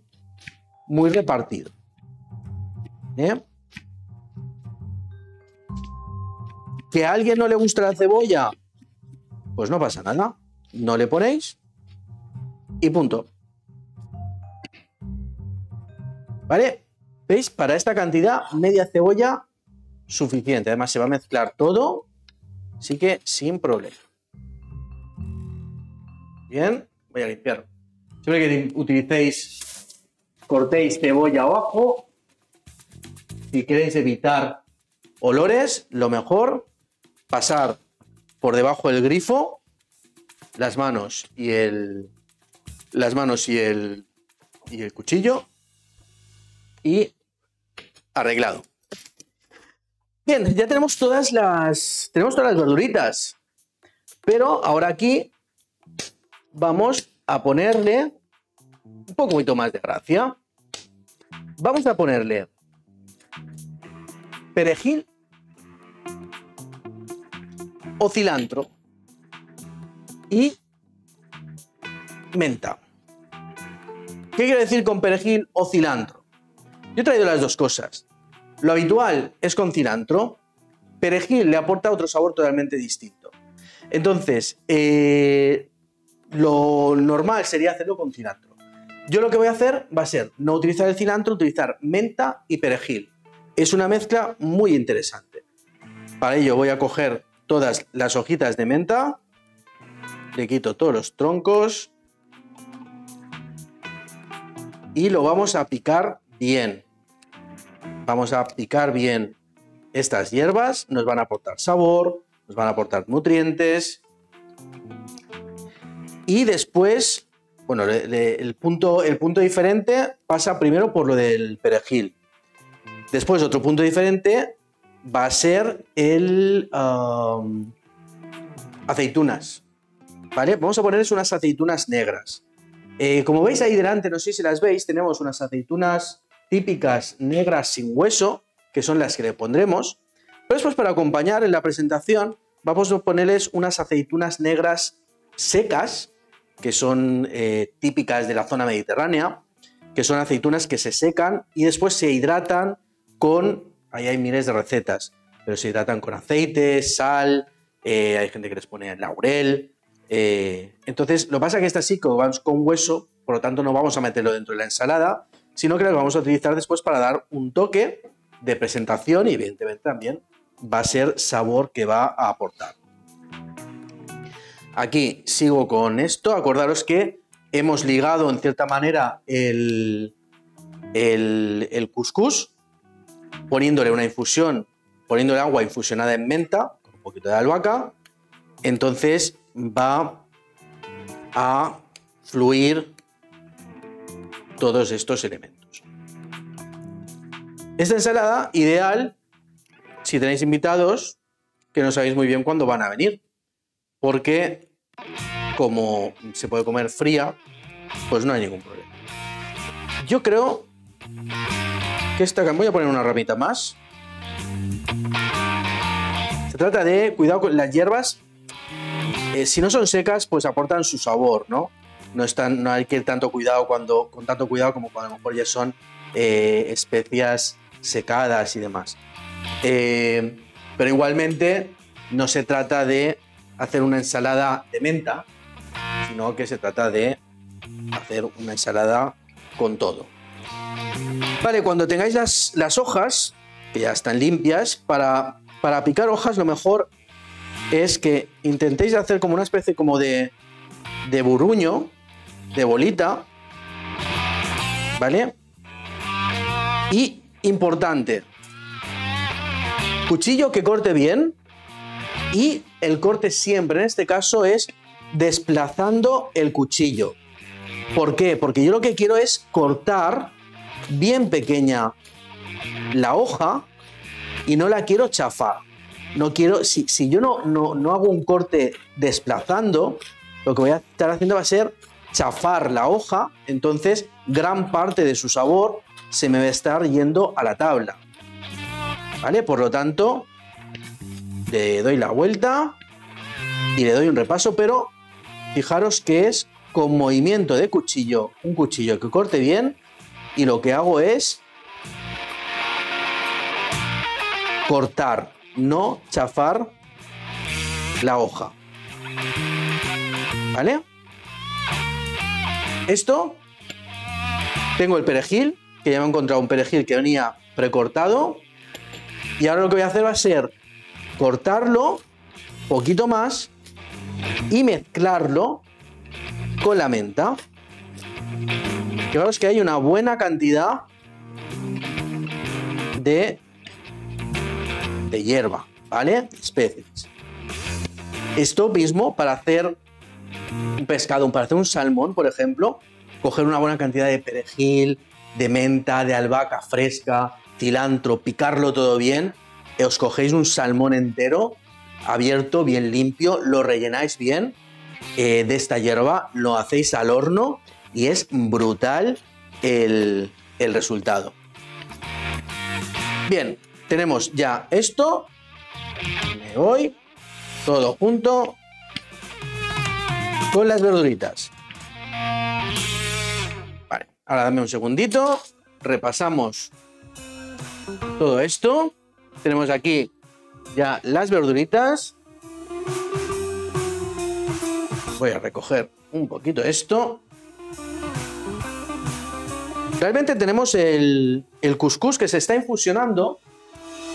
muy repartido. ¿Eh? ¿Que a alguien no le gusta la cebolla? Pues no pasa nada. No le ponéis y punto. ¿Vale? ¿Veis? Para esta cantidad, media cebolla suficiente. Además, se va a mezclar todo, así que sin problema. Bien, voy a limpiar. Siempre que utilicéis, cortéis cebolla o ajo, si queréis evitar olores, lo mejor, pasar por debajo del grifo las manos y el las manos y el y el cuchillo y arreglado. Bien, ya tenemos todas las tenemos todas las verduritas. Pero ahora aquí vamos a ponerle un poquito más de gracia. Vamos a ponerle perejil o cilantro y menta. ¿Qué quiero decir con perejil o cilantro? Yo he traído las dos cosas. Lo habitual es con cilantro. Perejil le aporta otro sabor totalmente distinto. Entonces, eh, lo normal sería hacerlo con cilantro. Yo lo que voy a hacer va a ser no utilizar el cilantro, utilizar menta y perejil. Es una mezcla muy interesante. Para ello voy a coger todas las hojitas de menta, le quito todos los troncos y lo vamos a picar bien. Vamos a picar bien estas hierbas, nos van a aportar sabor, nos van a aportar nutrientes y después, bueno, el, punto, el punto diferente pasa primero por lo del perejil. Después, otro punto diferente va a ser el aceitunas. ¿Vale? Vamos a ponerles unas aceitunas negras. Eh, como veis ahí delante, no sé si las veis, tenemos unas aceitunas típicas negras sin hueso, que son las que le pondremos. Pero después, para acompañar en la presentación, vamos a ponerles unas aceitunas negras secas, que son eh, típicas de la zona mediterránea, que son aceitunas que se secan y después se hidratan con, ahí hay miles de recetas, pero se hidratan con aceite, sal, eh, hay gente que les pone laurel. Eh, entonces, lo que pasa es que esta sí que vamos con hueso, por lo tanto no vamos a meterlo dentro de la ensalada, sino que lo vamos a utilizar después para dar un toque de presentación y evidentemente también va a ser sabor que va a aportar. Aquí sigo con esto. Acordaros que hemos ligado en cierta manera el, el, cuscús poniéndole una infusión, poniéndole agua infusionada en menta, con un poquito de albahaca. Entonces va a fluir todos estos elementos. Esta ensalada ideal si tenéis invitados que no sabéis muy bien cuándo van a venir, porque como se puede comer fría, pues no hay ningún problema. Yo creo que esta... Voy a poner una ramita más. Se trata de cuidado con las hierbas. Eh, si no son secas, pues aportan su sabor, ¿no? No, están, no hay que tanto cuidado cuando, con tanto cuidado como cuando a lo mejor ya son eh, especias secadas y demás. Eh, pero igualmente no se trata de hacer una ensalada de menta, sino que se trata de hacer una ensalada con todo. Vale, cuando tengáis las, hojas, que ya están limpias, para, para picar hojas lo mejor es que intentéis hacer como una especie como de, de de bolita, ¿vale? Y importante, cuchillo que corte bien y el corte siempre en este caso es desplazando el cuchillo. ¿Por qué? Porque yo lo que quiero es cortar bien pequeña la hoja y no la quiero chafar. No quiero, si, yo no, no, no hago un corte desplazando, lo que voy a estar haciendo va a ser chafar la hoja, entonces gran parte de su sabor se me va a estar yendo a la tabla. ¿Vale? Por lo tanto, le doy la vuelta y le doy un repaso, pero fijaros que es con movimiento de cuchillo, un cuchillo que corte bien y lo que hago es cortar, no chafar la hoja. ¿Vale? Esto, tengo el perejil, que ya me he encontrado un perejil que venía precortado. Y ahora lo que voy a hacer va a ser cortarlo poquito más y mezclarlo con la menta. Fijaros que hay una buena cantidad de, de hierba, ¿vale? Especies. Esto mismo para hacer un pescado, para hacer un salmón, por ejemplo, coger una buena cantidad de perejil, de menta, de albahaca fresca, cilantro, picarlo todo bien, os cogéis un salmón entero, abierto, bien limpio, lo rellenáis bien eh, de esta hierba, lo hacéis al horno y es brutal el, el resultado. Bien, tenemos ya esto. Me voy todo junto con las verduritas. Vale, ahora dame un segundito. Repasamos todo esto. Tenemos aquí ya las verduritas. Voy a recoger un poquito esto. Realmente tenemos el, el couscous que se está infusionando.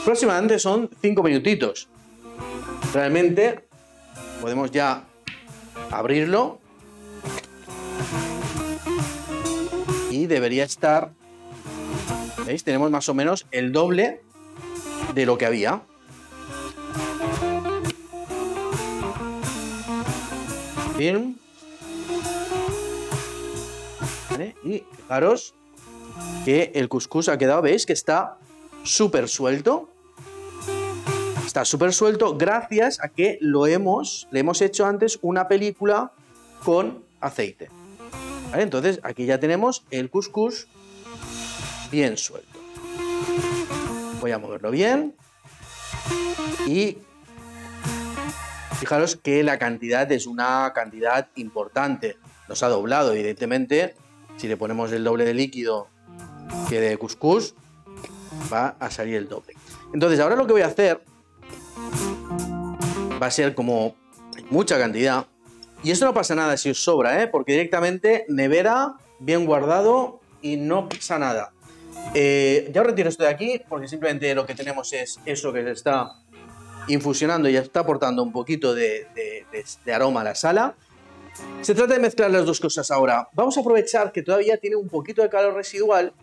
Próximamente son 5 minutitos. Realmente podemos ya abrirlo. Y debería estar... ¿Veis? Tenemos más o menos el doble de lo que había. Bien. Y fijaros que el couscous ha quedado, ¿veis? Que está súper suelto. Está súper suelto gracias a que lo hemos, le hemos hecho antes una película con aceite. Entonces aquí ya tenemos el couscous bien suelto. Voy a moverlo bien. Y fijaros que la cantidad es una cantidad importante. Nos ha doblado, evidentemente. Si le ponemos el doble de líquido que de couscous, va a salir el doble. Entonces ahora lo que voy a hacer va a ser como mucha cantidad. Y esto no pasa nada si os sobra, ¿eh? porque directamente nevera, bien guardado y no pasa nada. Eh, ya retiro esto de aquí porque simplemente lo que tenemos es eso que se está infusionando y está aportando un poquito de aroma a la sala. Se trata de mezclar las dos cosas ahora. Vamos a aprovechar que todavía tiene un poquito de calor residual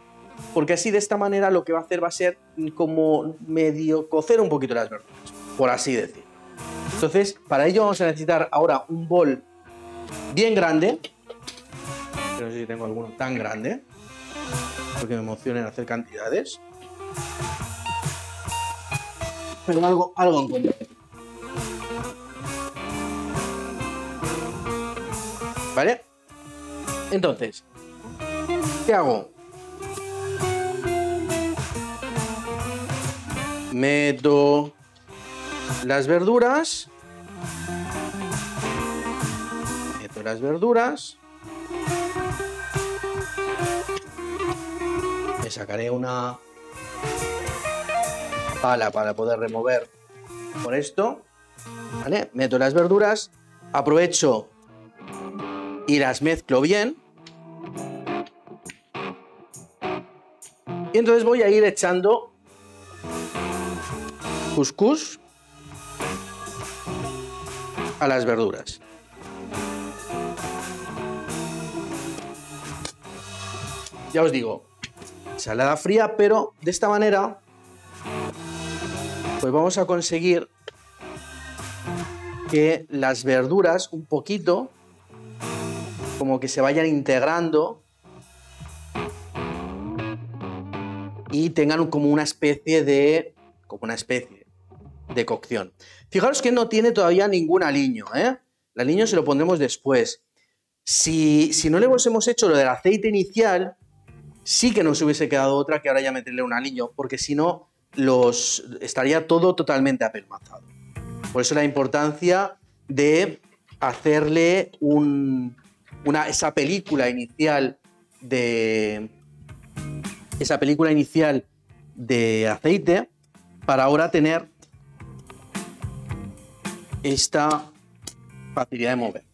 porque así de esta manera lo que va a hacer va a ser como medio cocer un poquito las verduras, por así decir. Entonces, para ello vamos a necesitar ahora un bol bien grande. No sé si tengo alguno tan grande, porque me emocionen hacer cantidades. Pero algo, algo encuentro. ¿Vale? Entonces, ¿qué hago? Meto las verduras. Meto las verduras. Me sacaré una pala para poder remover por esto. ¿Vale? Meto las verduras. Aprovecho y las mezclo bien. Y entonces voy a ir echando couscous a las verduras. Ya os digo, salada fría, pero de esta manera, pues vamos a conseguir que las verduras un poquito como que se vayan integrando y tengan como una especie de como una especie de cocción. Fijaros que no tiene todavía ningún aliño, ¿eh? El aliño se lo pondremos después. Si, si no le hemos hecho lo del aceite inicial, sí que nos hubiese quedado otra que ahora ya meterle un aliño, porque si no, los, estaría todo totalmente apelmazado. Por eso la importancia de hacerle un, una, esa película inicial de esa película inicial de aceite para ahora tener esta facilidad de mover.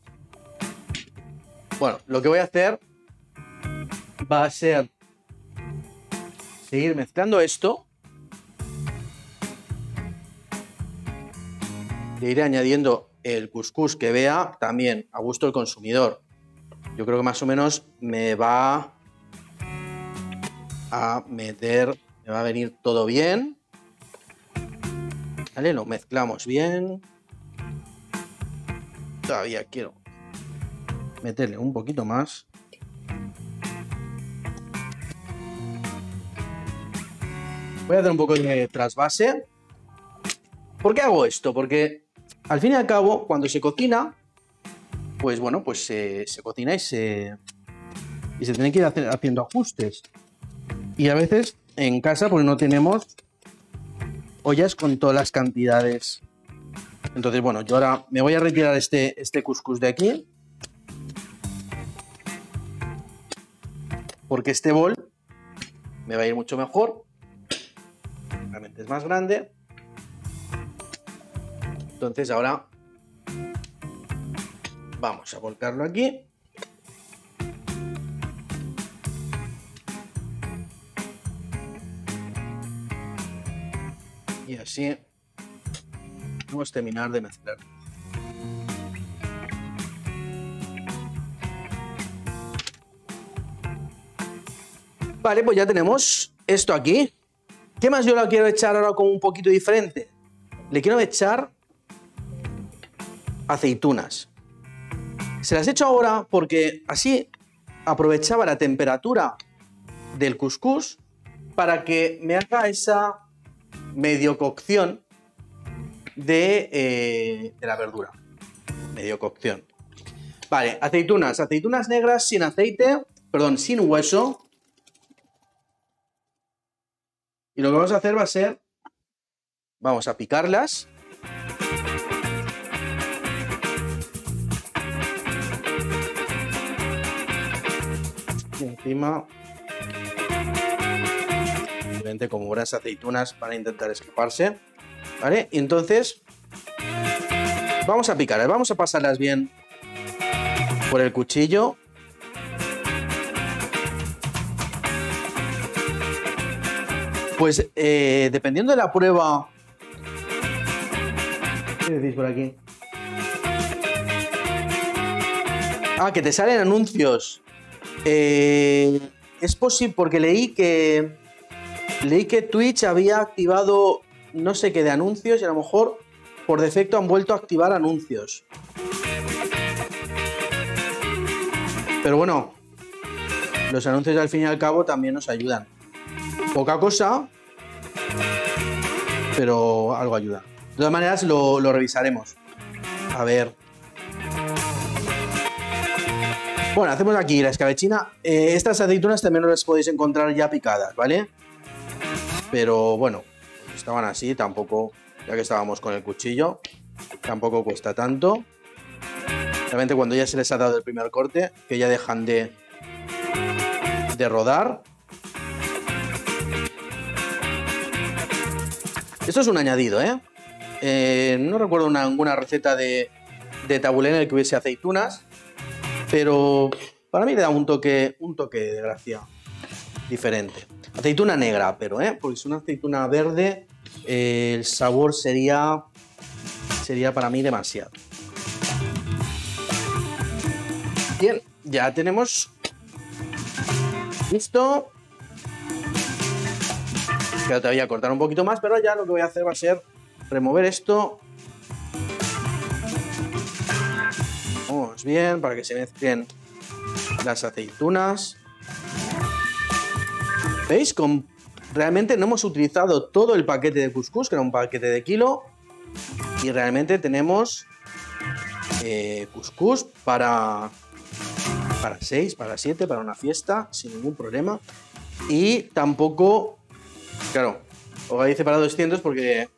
Bueno, lo que voy a hacer va a ser seguir mezclando esto Le iré añadiendo el couscous que vea también a gusto del consumidor. Yo creo que más o menos me va a meter, me va a venir todo bien. ¿Vale? Lo mezclamos bien. Todavía quiero meterle un poquito más. Voy a hacer un poco de trasvase. ¿Por qué hago esto? Porque al fin y al cabo, cuando se cocina, pues bueno, pues se, cocina y se, y se tienen que ir haciendo ajustes. Y a veces en casa pues no tenemos ollas con todas las cantidades. Entonces, bueno, yo ahora me voy a retirar este, este couscous de aquí. Porque este bol me va a ir mucho mejor. Realmente es más grande. Entonces ahora vamos a volcarlo aquí. Y así terminar de mezclar. Vale, pues ya tenemos esto aquí. ¿Qué más yo lo quiero echar ahora como un poquito diferente? Le quiero echar aceitunas. Se las he hecho ahora porque así aprovechaba la temperatura del couscous para que me haga esa medio cocción de, eh, de la verdura. Medio cocción. Vale, aceitunas. Aceitunas negras sin aceite, perdón, sin hueso. Y lo que vamos a hacer va a ser, vamos a picarlas y encima como unas aceitunas para intentar escaparse vale y entonces vamos a picar vamos a pasarlas bien por el cuchillo. Pues eh, dependiendo de la prueba ¿qué decís por aquí? Ah, que te salen anuncios. Eh, es posible porque leí que leí que Twitch había activado no sé qué de anuncios y a lo mejor por defecto han vuelto a activar anuncios. Pero bueno, los anuncios al fin y al cabo también nos ayudan. Poca cosa, pero algo ayuda. De todas maneras lo, lo revisaremos. A ver, Bueno, hacemos aquí la escabechina. Eh, estas aceitunas también las podéis encontrar ya picadas, ¿vale? Pero bueno, estaban así, tampoco, ya que estábamos con el cuchillo, tampoco cuesta tanto. Realmente cuando ya se les ha dado el primer corte, que ya dejan de, de rodar. Esto es un añadido, ¿eh? eh no recuerdo una, ninguna receta de, de tabulé en el que hubiese aceitunas. Pero para mí le da un toque, un toque de gracia diferente. Aceituna negra, pero, ¿eh? Porque es una aceituna verde, eh, el sabor sería, sería para mí demasiado. Bien, ya tenemos listo. Queda todavía cortar un poquito más, pero ya lo que voy a hacer va a ser remover esto. Vamos bien para que se mezclen las aceitunas. ¿Veis? Con... Realmente no hemos utilizado todo el paquete de couscous, que era un paquete de kilo. Y realmente tenemos eh, para, para 6, para 7, para una fiesta, sin ningún problema. Y tampoco, claro, os habéis separado 200 porque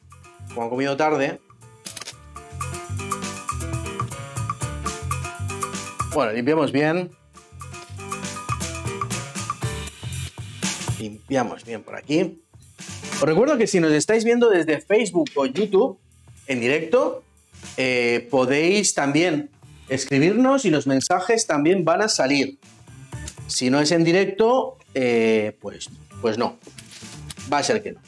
como han comido tarde, Bueno, limpiamos bien. Limpiamos bien por aquí. Os recuerdo que si nos estáis viendo desde Facebook o YouTube en directo, eh, podéis también escribirnos y los mensajes también van a salir. Si no es en directo, eh, pues, pues no. Va a ser que no.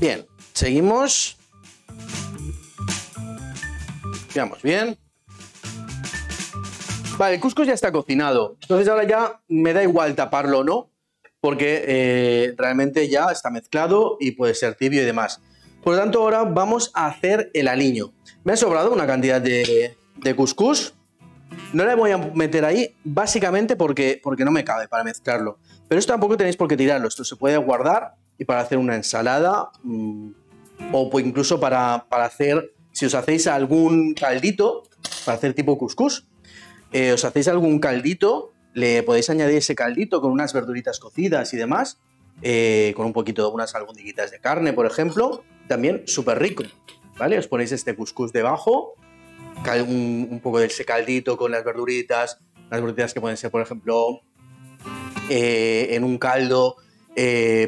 Bien, seguimos. Veamos bien. Vale, el cuscús ya está cocinado. Entonces ahora ya me da igual taparlo o no, porque eh, realmente ya está mezclado y puede ser tibio y demás. Por lo tanto, ahora vamos a hacer el aliño. Me ha sobrado una cantidad de, de cuscús. No le voy a meter ahí básicamente porque, porque no me cabe para mezclarlo. Pero esto tampoco tenéis por qué tirarlo. Esto se puede guardar y para hacer una ensalada mmm, o incluso para, para hacer si os hacéis algún caldito, para hacer tipo couscous, eh, os hacéis algún caldito, le podéis añadir ese caldito con unas verduritas cocidas y demás, eh, con un poquito de unas albondiguitas de carne, por ejemplo, también súper rico, ¿vale? Os ponéis este couscous debajo, un, un, poco de ese caldito con las verduritas, las verduritas que pueden ser, por ejemplo, eh, en un caldo,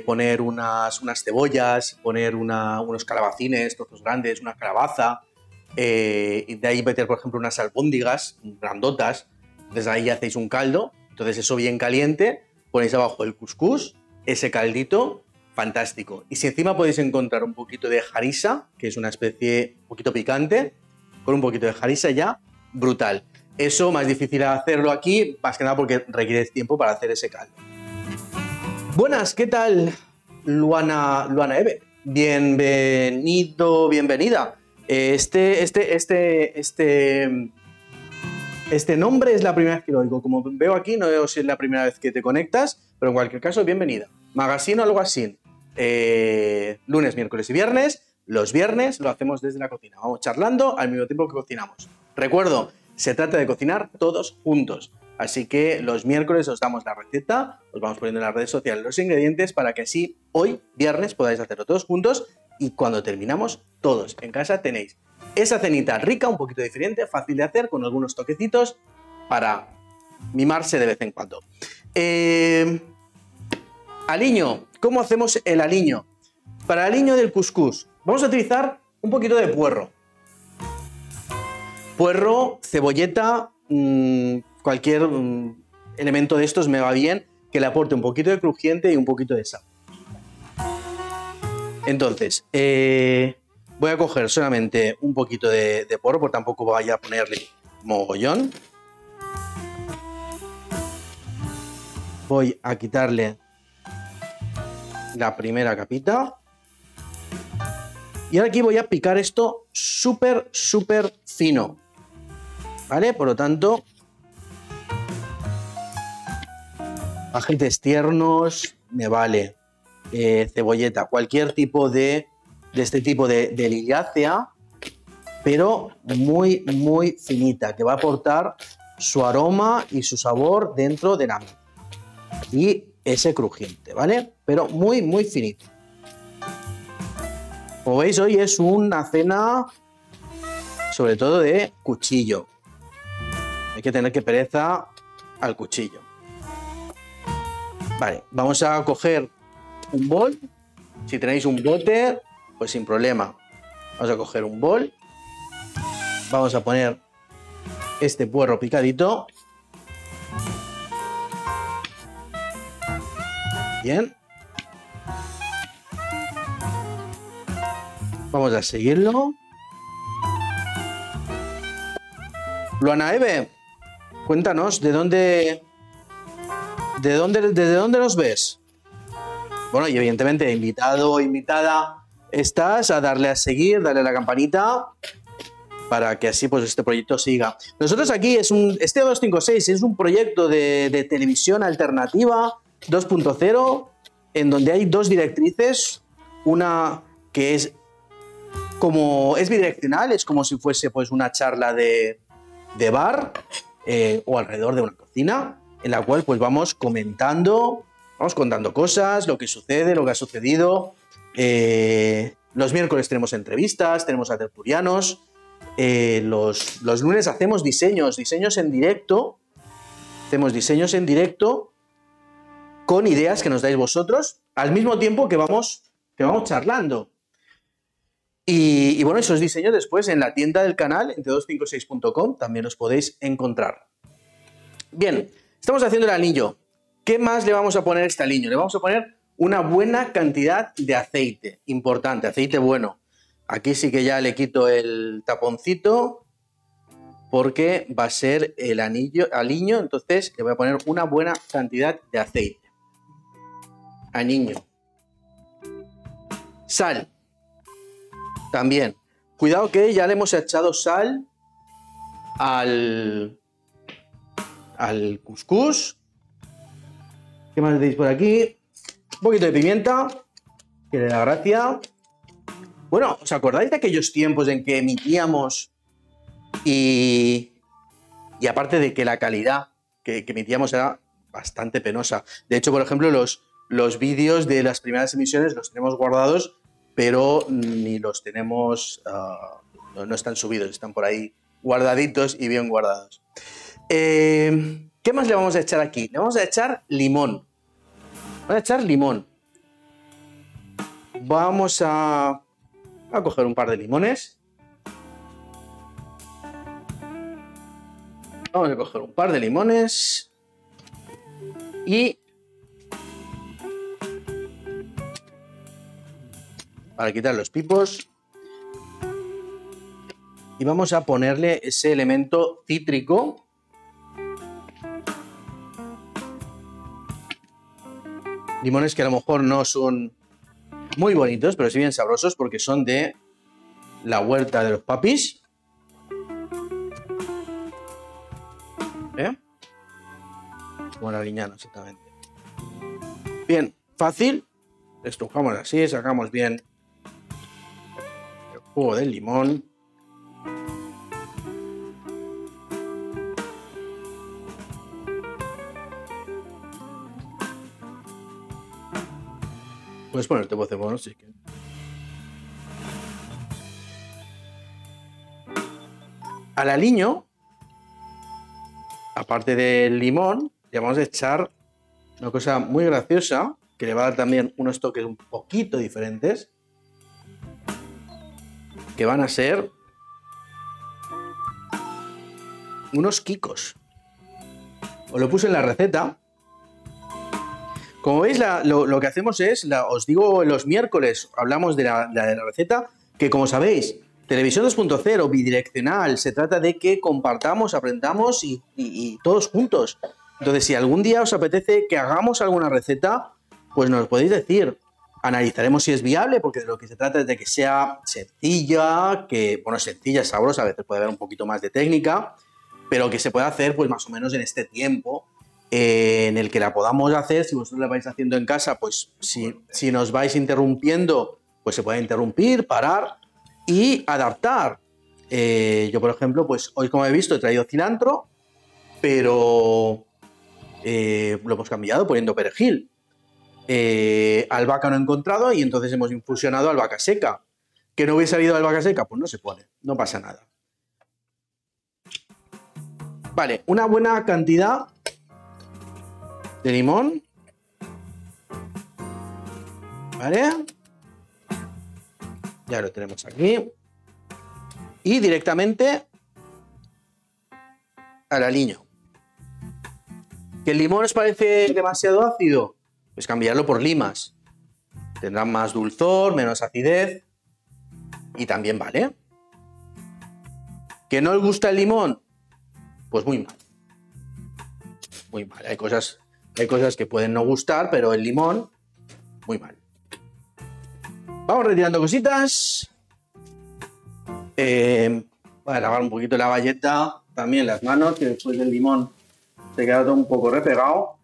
poner unas, unas, cebollas, poner unos calabacines, trozos grandes, una calabaza, eh, y de ahí meter, por ejemplo, unas albóndigas grandotas. Desde ahí hacéis un caldo, entonces eso bien caliente, ponéis abajo el couscous, ese caldito, fantástico. Y si encima podéis encontrar un poquito de harissa, que es una especie un poquito picante, con un poquito de harissa ya, brutal. Eso más difícil hacerlo aquí, más que nada porque requiere tiempo para hacer ese caldo. Buenas, ¿qué tal, Luana, Luana Eve? Bienvenido, bienvenida. Este, este, este, este, este nombre es la primera vez que lo oigo. Como veo aquí, no veo si es la primera vez que te conectas, pero en cualquier caso, bienvenida. Magazine o algo así. Eh, lunes, miércoles y viernes. Los viernes lo hacemos desde la cocina. Vamos charlando al mismo tiempo que cocinamos. Recuerdo, se trata de cocinar todos juntos. Así que los miércoles os damos la receta, os vamos poniendo en las redes sociales los ingredientes para que así hoy, viernes, podáis hacerlo todos juntos y cuando terminamos, todos en casa tenéis esa cenita rica, un poquito diferente, fácil de hacer, con algunos toquecitos para mimarse de vez en cuando. Eh, aliño, ¿cómo hacemos el aliño? Para el aliño del couscous, vamos a utilizar un poquito de puerro. Puerro, cebolleta, mmm, cualquier um, elemento de estos me va bien que le aporte un poquito de crujiente y un poquito de sal. Entonces, eh, voy a coger solamente un poquito de, de porro, porque tampoco vaya a ponerle mogollón. Voy a quitarle la primera capita. Y ahora aquí voy a picar esto súper, súper fino. ¿Vale? Por lo tanto, ajetes tiernos, me vale. Eh, cebolleta, cualquier tipo de, de este tipo de, de liliácea, pero muy, muy finita, que va a aportar su aroma y su sabor dentro de la Y ese crujiente, ¿vale? Pero muy, muy finito. Como veis, hoy es una cena sobre todo de cuchillo. Hay que tener que pereza al cuchillo. Vale, vamos a coger un bol. Si tenéis un bote, pues sin problema. Vamos a coger un bol. Vamos a poner este puerro picadito. Bien. Vamos a seguirlo. Luana Eve, cuéntanos, ¿de dónde, de dónde, desde dónde nos ves? Bueno, y evidentemente, invitado invitada estás a darle a seguir, darle a la campanita para que así pues este proyecto siga. Nosotros aquí es un este 256 es un proyecto de, de televisión alternativa 2.0 en donde hay dos directrices, una que es como es bidireccional, es como si fuese pues una charla de, de bar eh, o alrededor de una cocina, en la cual pues vamos comentando, vamos contando cosas, lo que sucede, lo que ha sucedido. Eh, los miércoles tenemos entrevistas, tenemos a tertulianos. Eh, los, lunes hacemos diseños, diseños en directo. Hacemos diseños en directo con ideas que nos dais vosotros, al mismo tiempo que vamos, que vamos charlando. Y, y bueno, esos diseños después en la tienda del canal, en t256.com, también los podéis encontrar. Bien, estamos haciendo el anillo. ¿Qué más le vamos a poner a este anillo? Le vamos a poner una buena cantidad de aceite, importante, aceite bueno. Aquí sí que ya le quito el taponcito porque va a ser el anillo, aliño, entonces le voy a poner una buena cantidad de aceite. Aniño. Sal. También. Cuidado que ya le hemos echado sal al, al cuscús. ¿Qué más tenéis por aquí? Un poquito de pimienta, que le da gracia. Bueno, ¿os acordáis de aquellos tiempos en que emitíamos y, y aparte de que la calidad que, que, emitíamos era bastante penosa? De hecho, por ejemplo, los, los vídeos de las primeras emisiones los tenemos guardados, pero ni los tenemos, uh, no, no, están subidos, están por ahí guardaditos y bien guardados. Eh, ¿Qué más le vamos a echar aquí? Le vamos a echar limón. Vamos a echar limón. Vamos a, a coger un par de limones. Vamos a coger un par de limones. Y para quitar los pipos. Y vamos a ponerle ese elemento cítrico limones que a lo mejor no son muy bonitos, pero sí bien sabrosos porque son de la huerta de los papis. ¿Eh? La liñana, exactamente. Bien, fácil. Estrujamos así, sacamos bien el jugo del limón. Puedes ponerte voz de mono si quieres. Al aliño, aparte del limón, le vamos a echar una cosa muy graciosa que le va a dar también unos toques un poquito diferentes que van a ser unos kikos. Os lo puse en la receta como veis, la, lo, lo, que hacemos es, la, os digo, los miércoles hablamos de la, de la receta, que como sabéis, televisión 2.0, bidireccional, se trata de que compartamos, aprendamos y, y, y, todos juntos. Entonces, si algún día os apetece que hagamos alguna receta, pues nos podéis decir. Analizaremos si es viable, porque de lo que se trata es de que sea sencilla, que, bueno, sencilla, sabrosa, a veces puede haber un poquito más de técnica, pero que se pueda hacer pues más o menos en este tiempo eh, en el que la podamos hacer, si vosotros la vais haciendo en casa, pues si, si nos vais interrumpiendo, pues se puede interrumpir, parar y adaptar. Eh, yo, por ejemplo, pues hoy como he visto he traído cilantro, pero eh, lo hemos cambiado poniendo perejil. Eh, albahaca no he encontrado y entonces hemos infusionado albahaca seca. ¿Que no hubiese salido albahaca seca? Pues no se pone, no pasa nada. Vale, una buena cantidad de limón. ¿Vale? Ya lo tenemos aquí. Y directamente al aliño. ¿Que el limón os parece demasiado ácido? Pues cambiarlo por limas. Tendrán más dulzor, menos acidez. Y también vale. ¿Que no os gusta el limón? Pues muy mal. Muy mal. Hay cosas, hay cosas que pueden no gustar, pero el limón, muy mal. Vamos retirando cositas. Eh, voy a lavar un poquito la valleta, también las manos, que después del limón se queda todo un poco repegado.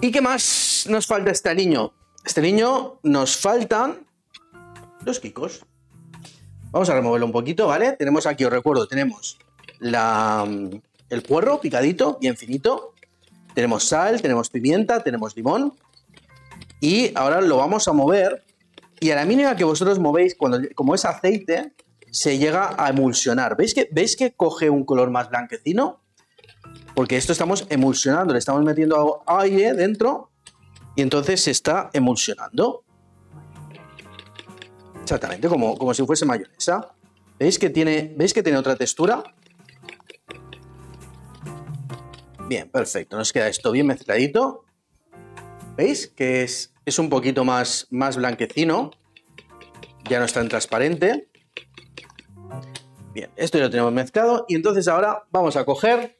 ¿Y qué más nos falta este niño? Este niño nos faltan los kikos. Vamos a removerlo un poquito, ¿vale? Tenemos aquí, os recuerdo, tenemos el puerro picadito, bien finito. Tenemos sal, tenemos pimienta, tenemos limón. Y ahora lo vamos a mover. Y a la mínima que vosotros movéis, como es aceite, se llega a emulsionar. ¿Veis que, ¿Veis que coge un color más blanquecino? Porque esto estamos emulsionando, le estamos metiendo aire dentro y entonces se está emulsionando. Exactamente, como, como si fuese mayonesa. ¿Veis que, tiene, ¿Veis que tiene otra textura? Bien, perfecto. Nos queda esto bien mezcladito. ¿Veis? Que es, es un poquito más, más blanquecino. Ya no es tan transparente. Bien, esto ya lo tenemos mezclado. Y entonces ahora vamos a coger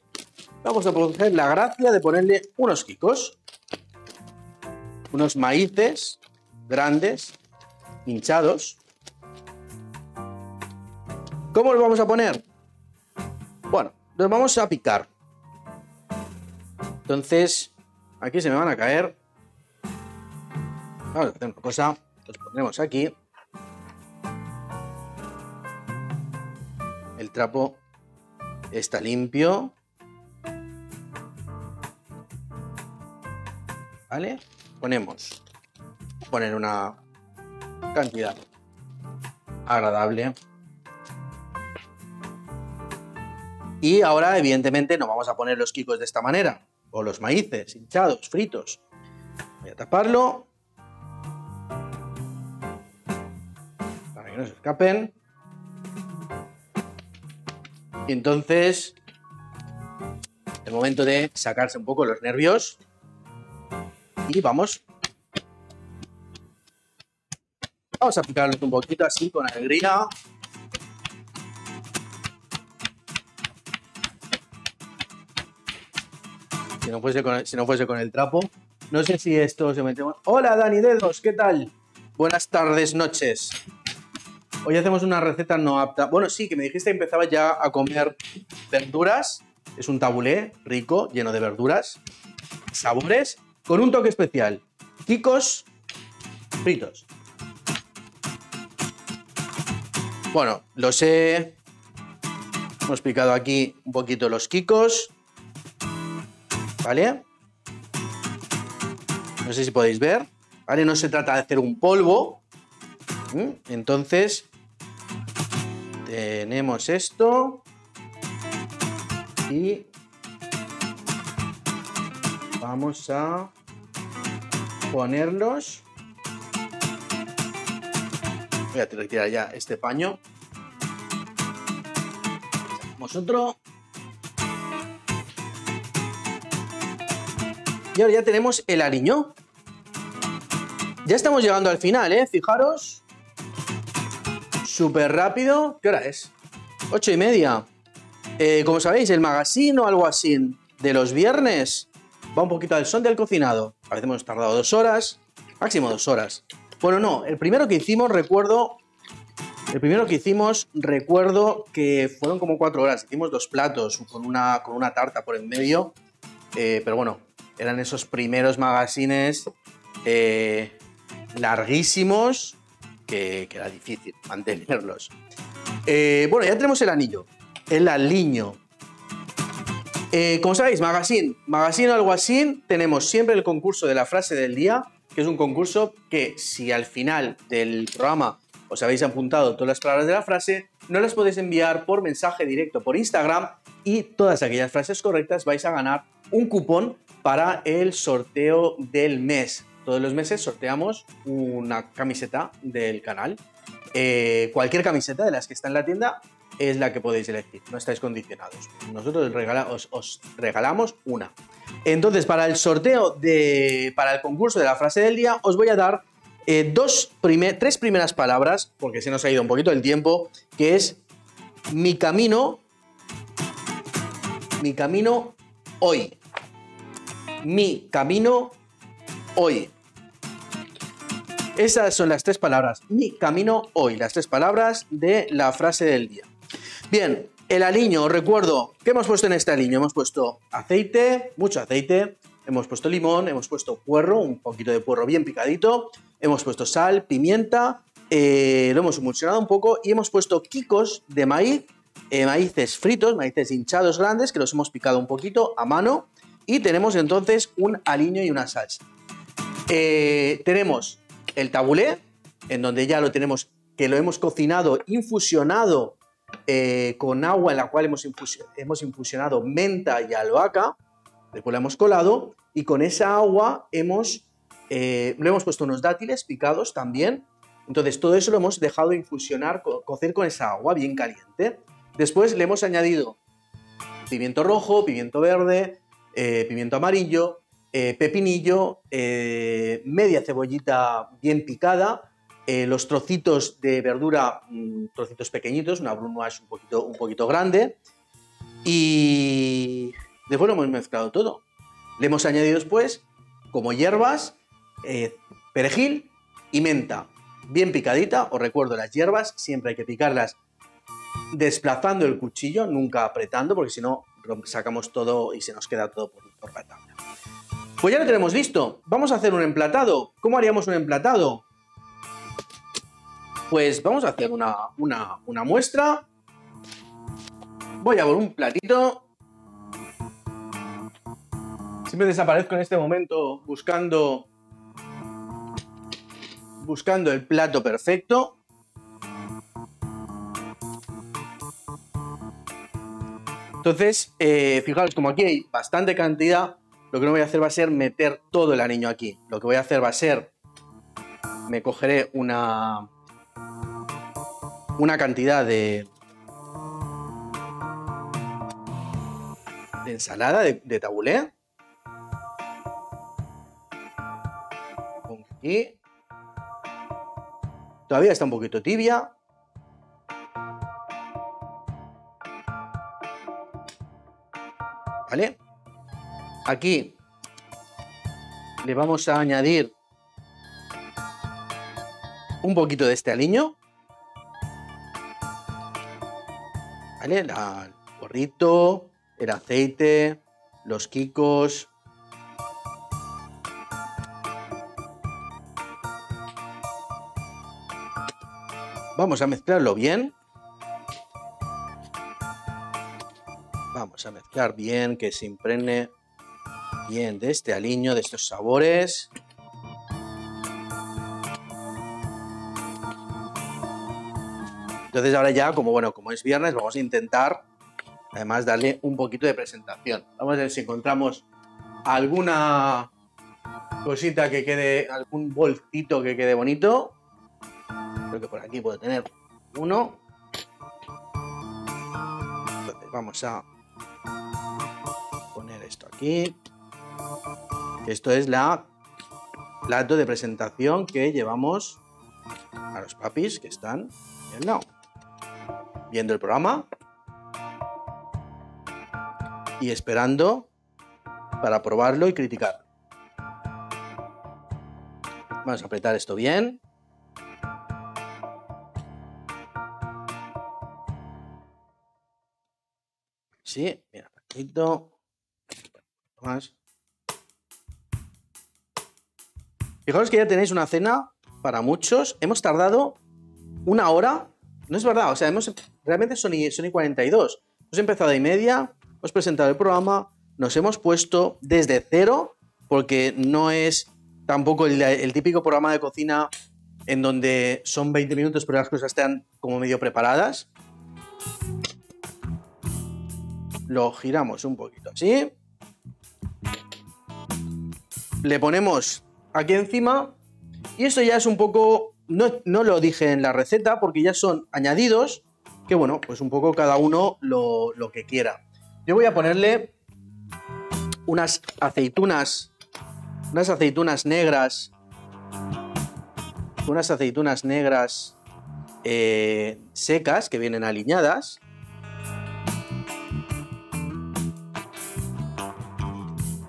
vamos a coger la gracia de ponerle unos quicos, unos maíces grandes, hinchados. ¿Cómo los vamos a poner? Bueno, los vamos a picar. Entonces, aquí se me van a caer. Vamos a hacer una cosa. Los pondremos aquí. El trapo está limpio. ¿Vale? Ponemos, poner una cantidad agradable. Y ahora, evidentemente, no vamos a poner los kikos de esta manera, o los maíces hinchados, fritos. Voy a taparlo para que no se escapen. Y entonces, el momento de sacarse un poco los nervios y vamos. Vamos a picarlos un poquito así con alegría. Si no, fuese con el, trapo. No sé si esto se mete... Hola Dani Dedos, ¿qué tal? Buenas tardes, noches. Hoy hacemos una receta no apta. Bueno, sí, que me dijiste que empezaba ya a comer verduras. Es un tabulé rico, lleno de verduras, sabores con un toque especial. Kikos fritos. Bueno, los he... Hemos picado aquí un poquito los kikos. ¿Vale? No sé si podéis ver. ¿Vale? No se trata de hacer un polvo. ¿Mm? Entonces, tenemos esto. Y vamos a ponerlos. Voy a retirar ya este paño. Vosotros. Y ahora ya tenemos el ariño. Ya estamos llegando al final, ¿eh? Fijaros. Súper rápido. ¿Qué hora es? Ocho y media. Eh, como sabéis, el magazine o algo así de los viernes va un poquito al son del cocinado. A veces hemos tardado dos horas, máximo dos horas. Bueno, no, el primero que hicimos, recuerdo, el primero que hicimos, recuerdo que fueron como cuatro horas. Hicimos dos platos con una, con una tarta por en medio. Eh, pero bueno, eran esos primeros magazines eh, larguísimos que, era difícil mantenerlos. Eh, bueno, ya tenemos el anillo, el aliño. Como sabéis, Magazine, Magazine o algo así, tenemos siempre el concurso de la frase del día, que es un concurso que si al final del programa os habéis apuntado todas las palabras de la frase, no las podéis enviar por mensaje directo por Instagram y todas aquellas frases correctas vais a ganar un cupón para el sorteo del mes. Todos los meses sorteamos una camiseta del canal. Eh, cualquier camiseta de las que está en la tienda es la que podéis elegir, no estáis condicionados. Nosotros os, regalamos una. Entonces, para el sorteo de. para el concurso de la frase del día, os voy a dar eh, dos tres primeras palabras, porque se nos ha ido un poquito el tiempo, que es mi camino, mi camino hoy. Mi camino hoy. Esas son las tres palabras. Mi camino hoy. Las tres palabras de la frase del día. Bien, el aliño. Os recuerdo, ¿qué hemos puesto en este aliño? Hemos puesto aceite, mucho aceite. Hemos puesto limón, hemos puesto puerro, un poquito de puerro bien picadito. Hemos puesto sal, pimienta. eh, lo hemos emulsionado un poco y hemos puesto quicos de maíz, eh, maíces fritos, maíces hinchados grandes, que los hemos picado un poquito a mano. Y tenemos entonces un aliño y una salsa. Eh, tenemos el tabulé, en donde ya lo tenemos, que lo hemos cocinado, infusionado eh, con agua en la cual hemos, hemos infusionado menta y albahaca, después la hemos colado y con esa agua hemos, eh, le hemos puesto unos dátiles picados también. Entonces todo eso lo hemos dejado infusionar, co- cocer con esa agua bien caliente. Después le hemos añadido pimiento rojo, pimiento verde, eh, pimiento amarillo, pepinillo, media cebollita bien picada, eh, los trocitos de verdura, mm, trocitos pequeñitos, una brunoise un poquito, un poquito grande. Y después lo hemos mezclado todo. Le hemos añadido después, como hierbas, eh, perejil y menta. Bien picadita, os recuerdo, las hierbas siempre hay que picarlas desplazando el cuchillo, nunca apretando, porque si no sacamos todo y se nos queda todo por, por la tabla. Pues ya lo tenemos listo. Vamos a hacer un emplatado. ¿Cómo haríamos un emplatado? Pues vamos a hacer una, una, una muestra. Voy a por un platito. Siempre desaparezco en este momento buscando buscando el plato perfecto. Entonces, eh, fijaros, como aquí hay bastante cantidad, lo que no voy a hacer va a ser meter todo el anillo aquí. Lo que voy a hacer va a ser, me cogeré una, una cantidad de, de ensalada de, de tabulé. Aquí. Todavía está un poquito tibia. ¿Vale? Aquí le vamos a añadir un poquito de este aliño. El porrito, el aceite, los quicos. Vamos a mezclarlo bien. Vamos a mezclar bien, que se impregne bien de este aliño, de estos sabores. Entonces ahora ya, como bueno, como es viernes, vamos a intentar además darle un poquito de presentación. Vamos a ver si encontramos alguna cosita que quede, algún bolsito que quede bonito. Creo que por aquí puedo tener uno. Entonces vamos a poner esto aquí. Esto es la plato de presentación que llevamos a los papis que están viendo, viendo el programa y esperando para probarlo y criticar. Vamos a apretar esto bien. Sí, mira, perfecto. Más. Fijaros que ya tenéis una cena para muchos. Hemos tardado una hora. No es verdad, o sea, hemos, realmente son y, son y 42. Hemos empezado y media, hemos presentado el programa, nos hemos puesto desde cero, porque no es tampoco el, el típico programa de cocina en donde son 20 minutos, pero las cosas están como medio preparadas. Lo giramos un poquito así. Le ponemos aquí encima. Y esto ya es un poco. No, no lo dije en la receta porque ya son añadidos. Que bueno, pues un poco cada uno lo, lo que quiera. Yo voy a ponerle unas aceitunas. Unas aceitunas negras. unas aceitunas negras eh, secas que vienen aliñadas.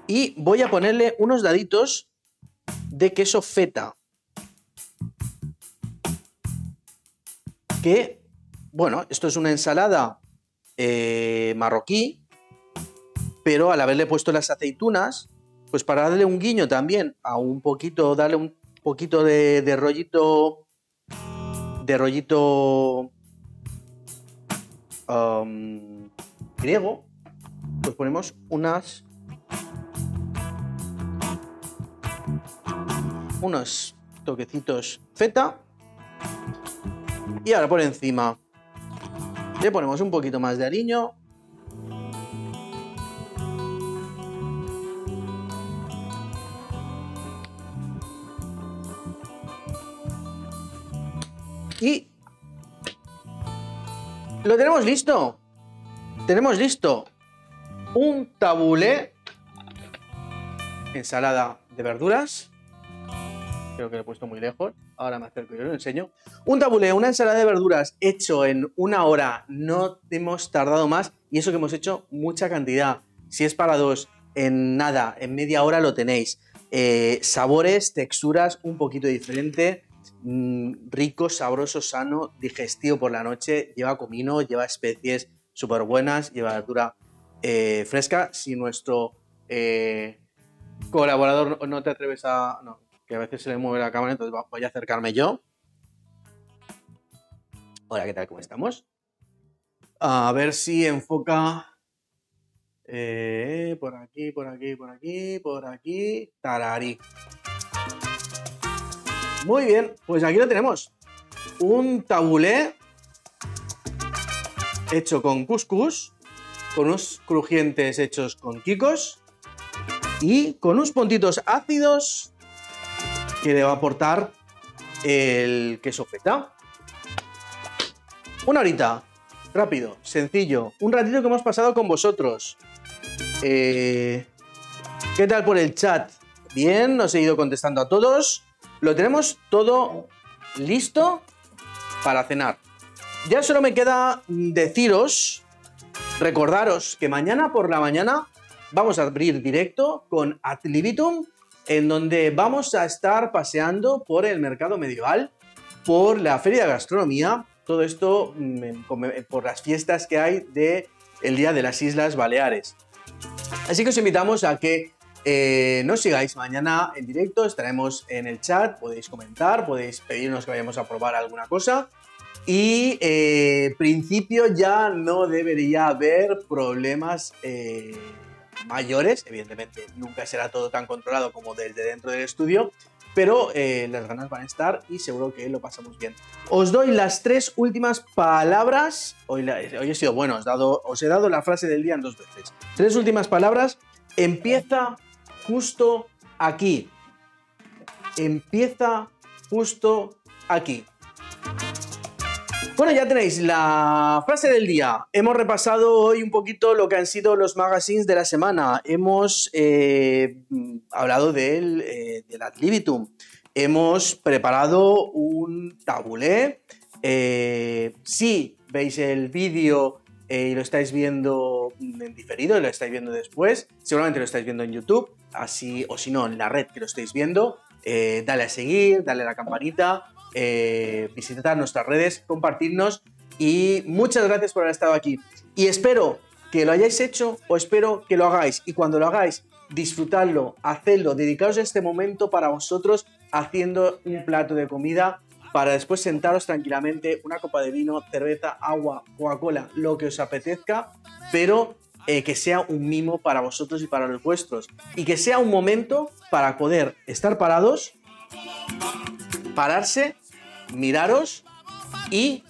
Y voy a ponerle unos daditos de queso feta. Que, bueno, esto es una ensalada eh, marroquí, pero al haberle puesto las aceitunas, pues para darle un guiño también a un poquito, darle un poquito de, rollito, de rollito um, griego, pues ponemos unas unos toquecitos feta y ahora por encima le ponemos un poquito más de aliño. Y lo tenemos listo. Tenemos listo un tabulé ensalada de verduras. Creo que lo he puesto muy lejos. Ahora me acerco y os lo enseño. Un tabulé, una ensalada de verduras hecho en una hora. No hemos tardado más y eso que hemos hecho mucha cantidad. Si es para dos, en nada, en media hora lo tenéis. Eh, sabores, texturas un poquito diferente. Mm, rico, sabroso, sano, digestivo por la noche. Lleva comino, lleva especies súper buenas, lleva verdura eh, fresca. Si nuestro eh, colaborador no te atreves a... que a veces se le mueve la cámara, entonces voy a acercarme yo. Hola, ¿qué tal? ¿Cómo estamos? A ver si enfoca eh, por aquí, por aquí, por aquí, por aquí. Tarari. Muy bien, pues aquí lo tenemos. Un tabulé hecho con couscous, con unos crujientes hechos con kikos y con unos puntitos ácidos que le va a aportar el queso feta. Una horita, rápido, sencillo, un ratito que hemos pasado con vosotros. Eh, ¿Qué tal por el chat? Bien, os he ido contestando a todos. Lo tenemos todo listo para cenar. Ya solo me queda deciros, recordaros que mañana por la mañana vamos a abrir directo con Adlibitum en donde vamos a estar paseando por el mercado medieval, por la feria de gastronomía, todo esto mm, por las fiestas que hay de el Día de las Islas Baleares. Así que os invitamos a que eh, nos sigáis mañana en directo, estaremos en el chat, podéis comentar, podéis pedirnos que vayamos a probar alguna cosa. Y eh, principio ya no debería haber problemas eh, mayores, evidentemente nunca será todo tan controlado como desde dentro del estudio, pero eh, las ganas van a estar y seguro que lo pasamos bien. Os doy las tres últimas palabras, hoy, hoy he sido bueno, os he dado la frase del día en dos veces. Tres últimas palabras, empieza justo aquí. Empieza justo aquí. Bueno, ya tenéis la frase del día. Hemos repasado hoy un poquito lo que han sido los magazines de la semana. Hemos eh, hablado del, eh, del ad libitum. Hemos preparado un tabulé. Eh, si veis el vídeo y lo estáis viendo en diferido, lo estáis viendo después, seguramente lo estáis viendo en YouTube, así o si no, en la red que lo estáis viendo, dale a seguir, dale a la campanita eh, visitar nuestras redes, compartirnos y muchas gracias por haber estado aquí. Y espero que lo hayáis hecho o espero que lo hagáis. Y cuando lo hagáis, disfrutadlo, hacedlo, dedicaos este momento para vosotros haciendo un plato de comida para después sentaros tranquilamente, una copa de vino, cerveza, agua, Coca-Cola, lo que os apetezca, pero eh, que sea un mimo para vosotros y para los vuestros. Y que sea un momento para poder estar parados, pararse miraros y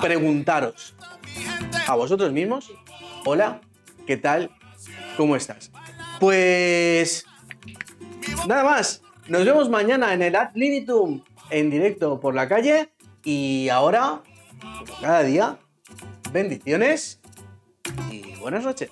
preguntaros a vosotros mismos, hola, ¿qué tal? ¿Cómo estás? Pues nada más, nos vemos mañana en el Ad Libitum en directo por la calle y ahora, cada día, bendiciones y buenas noches.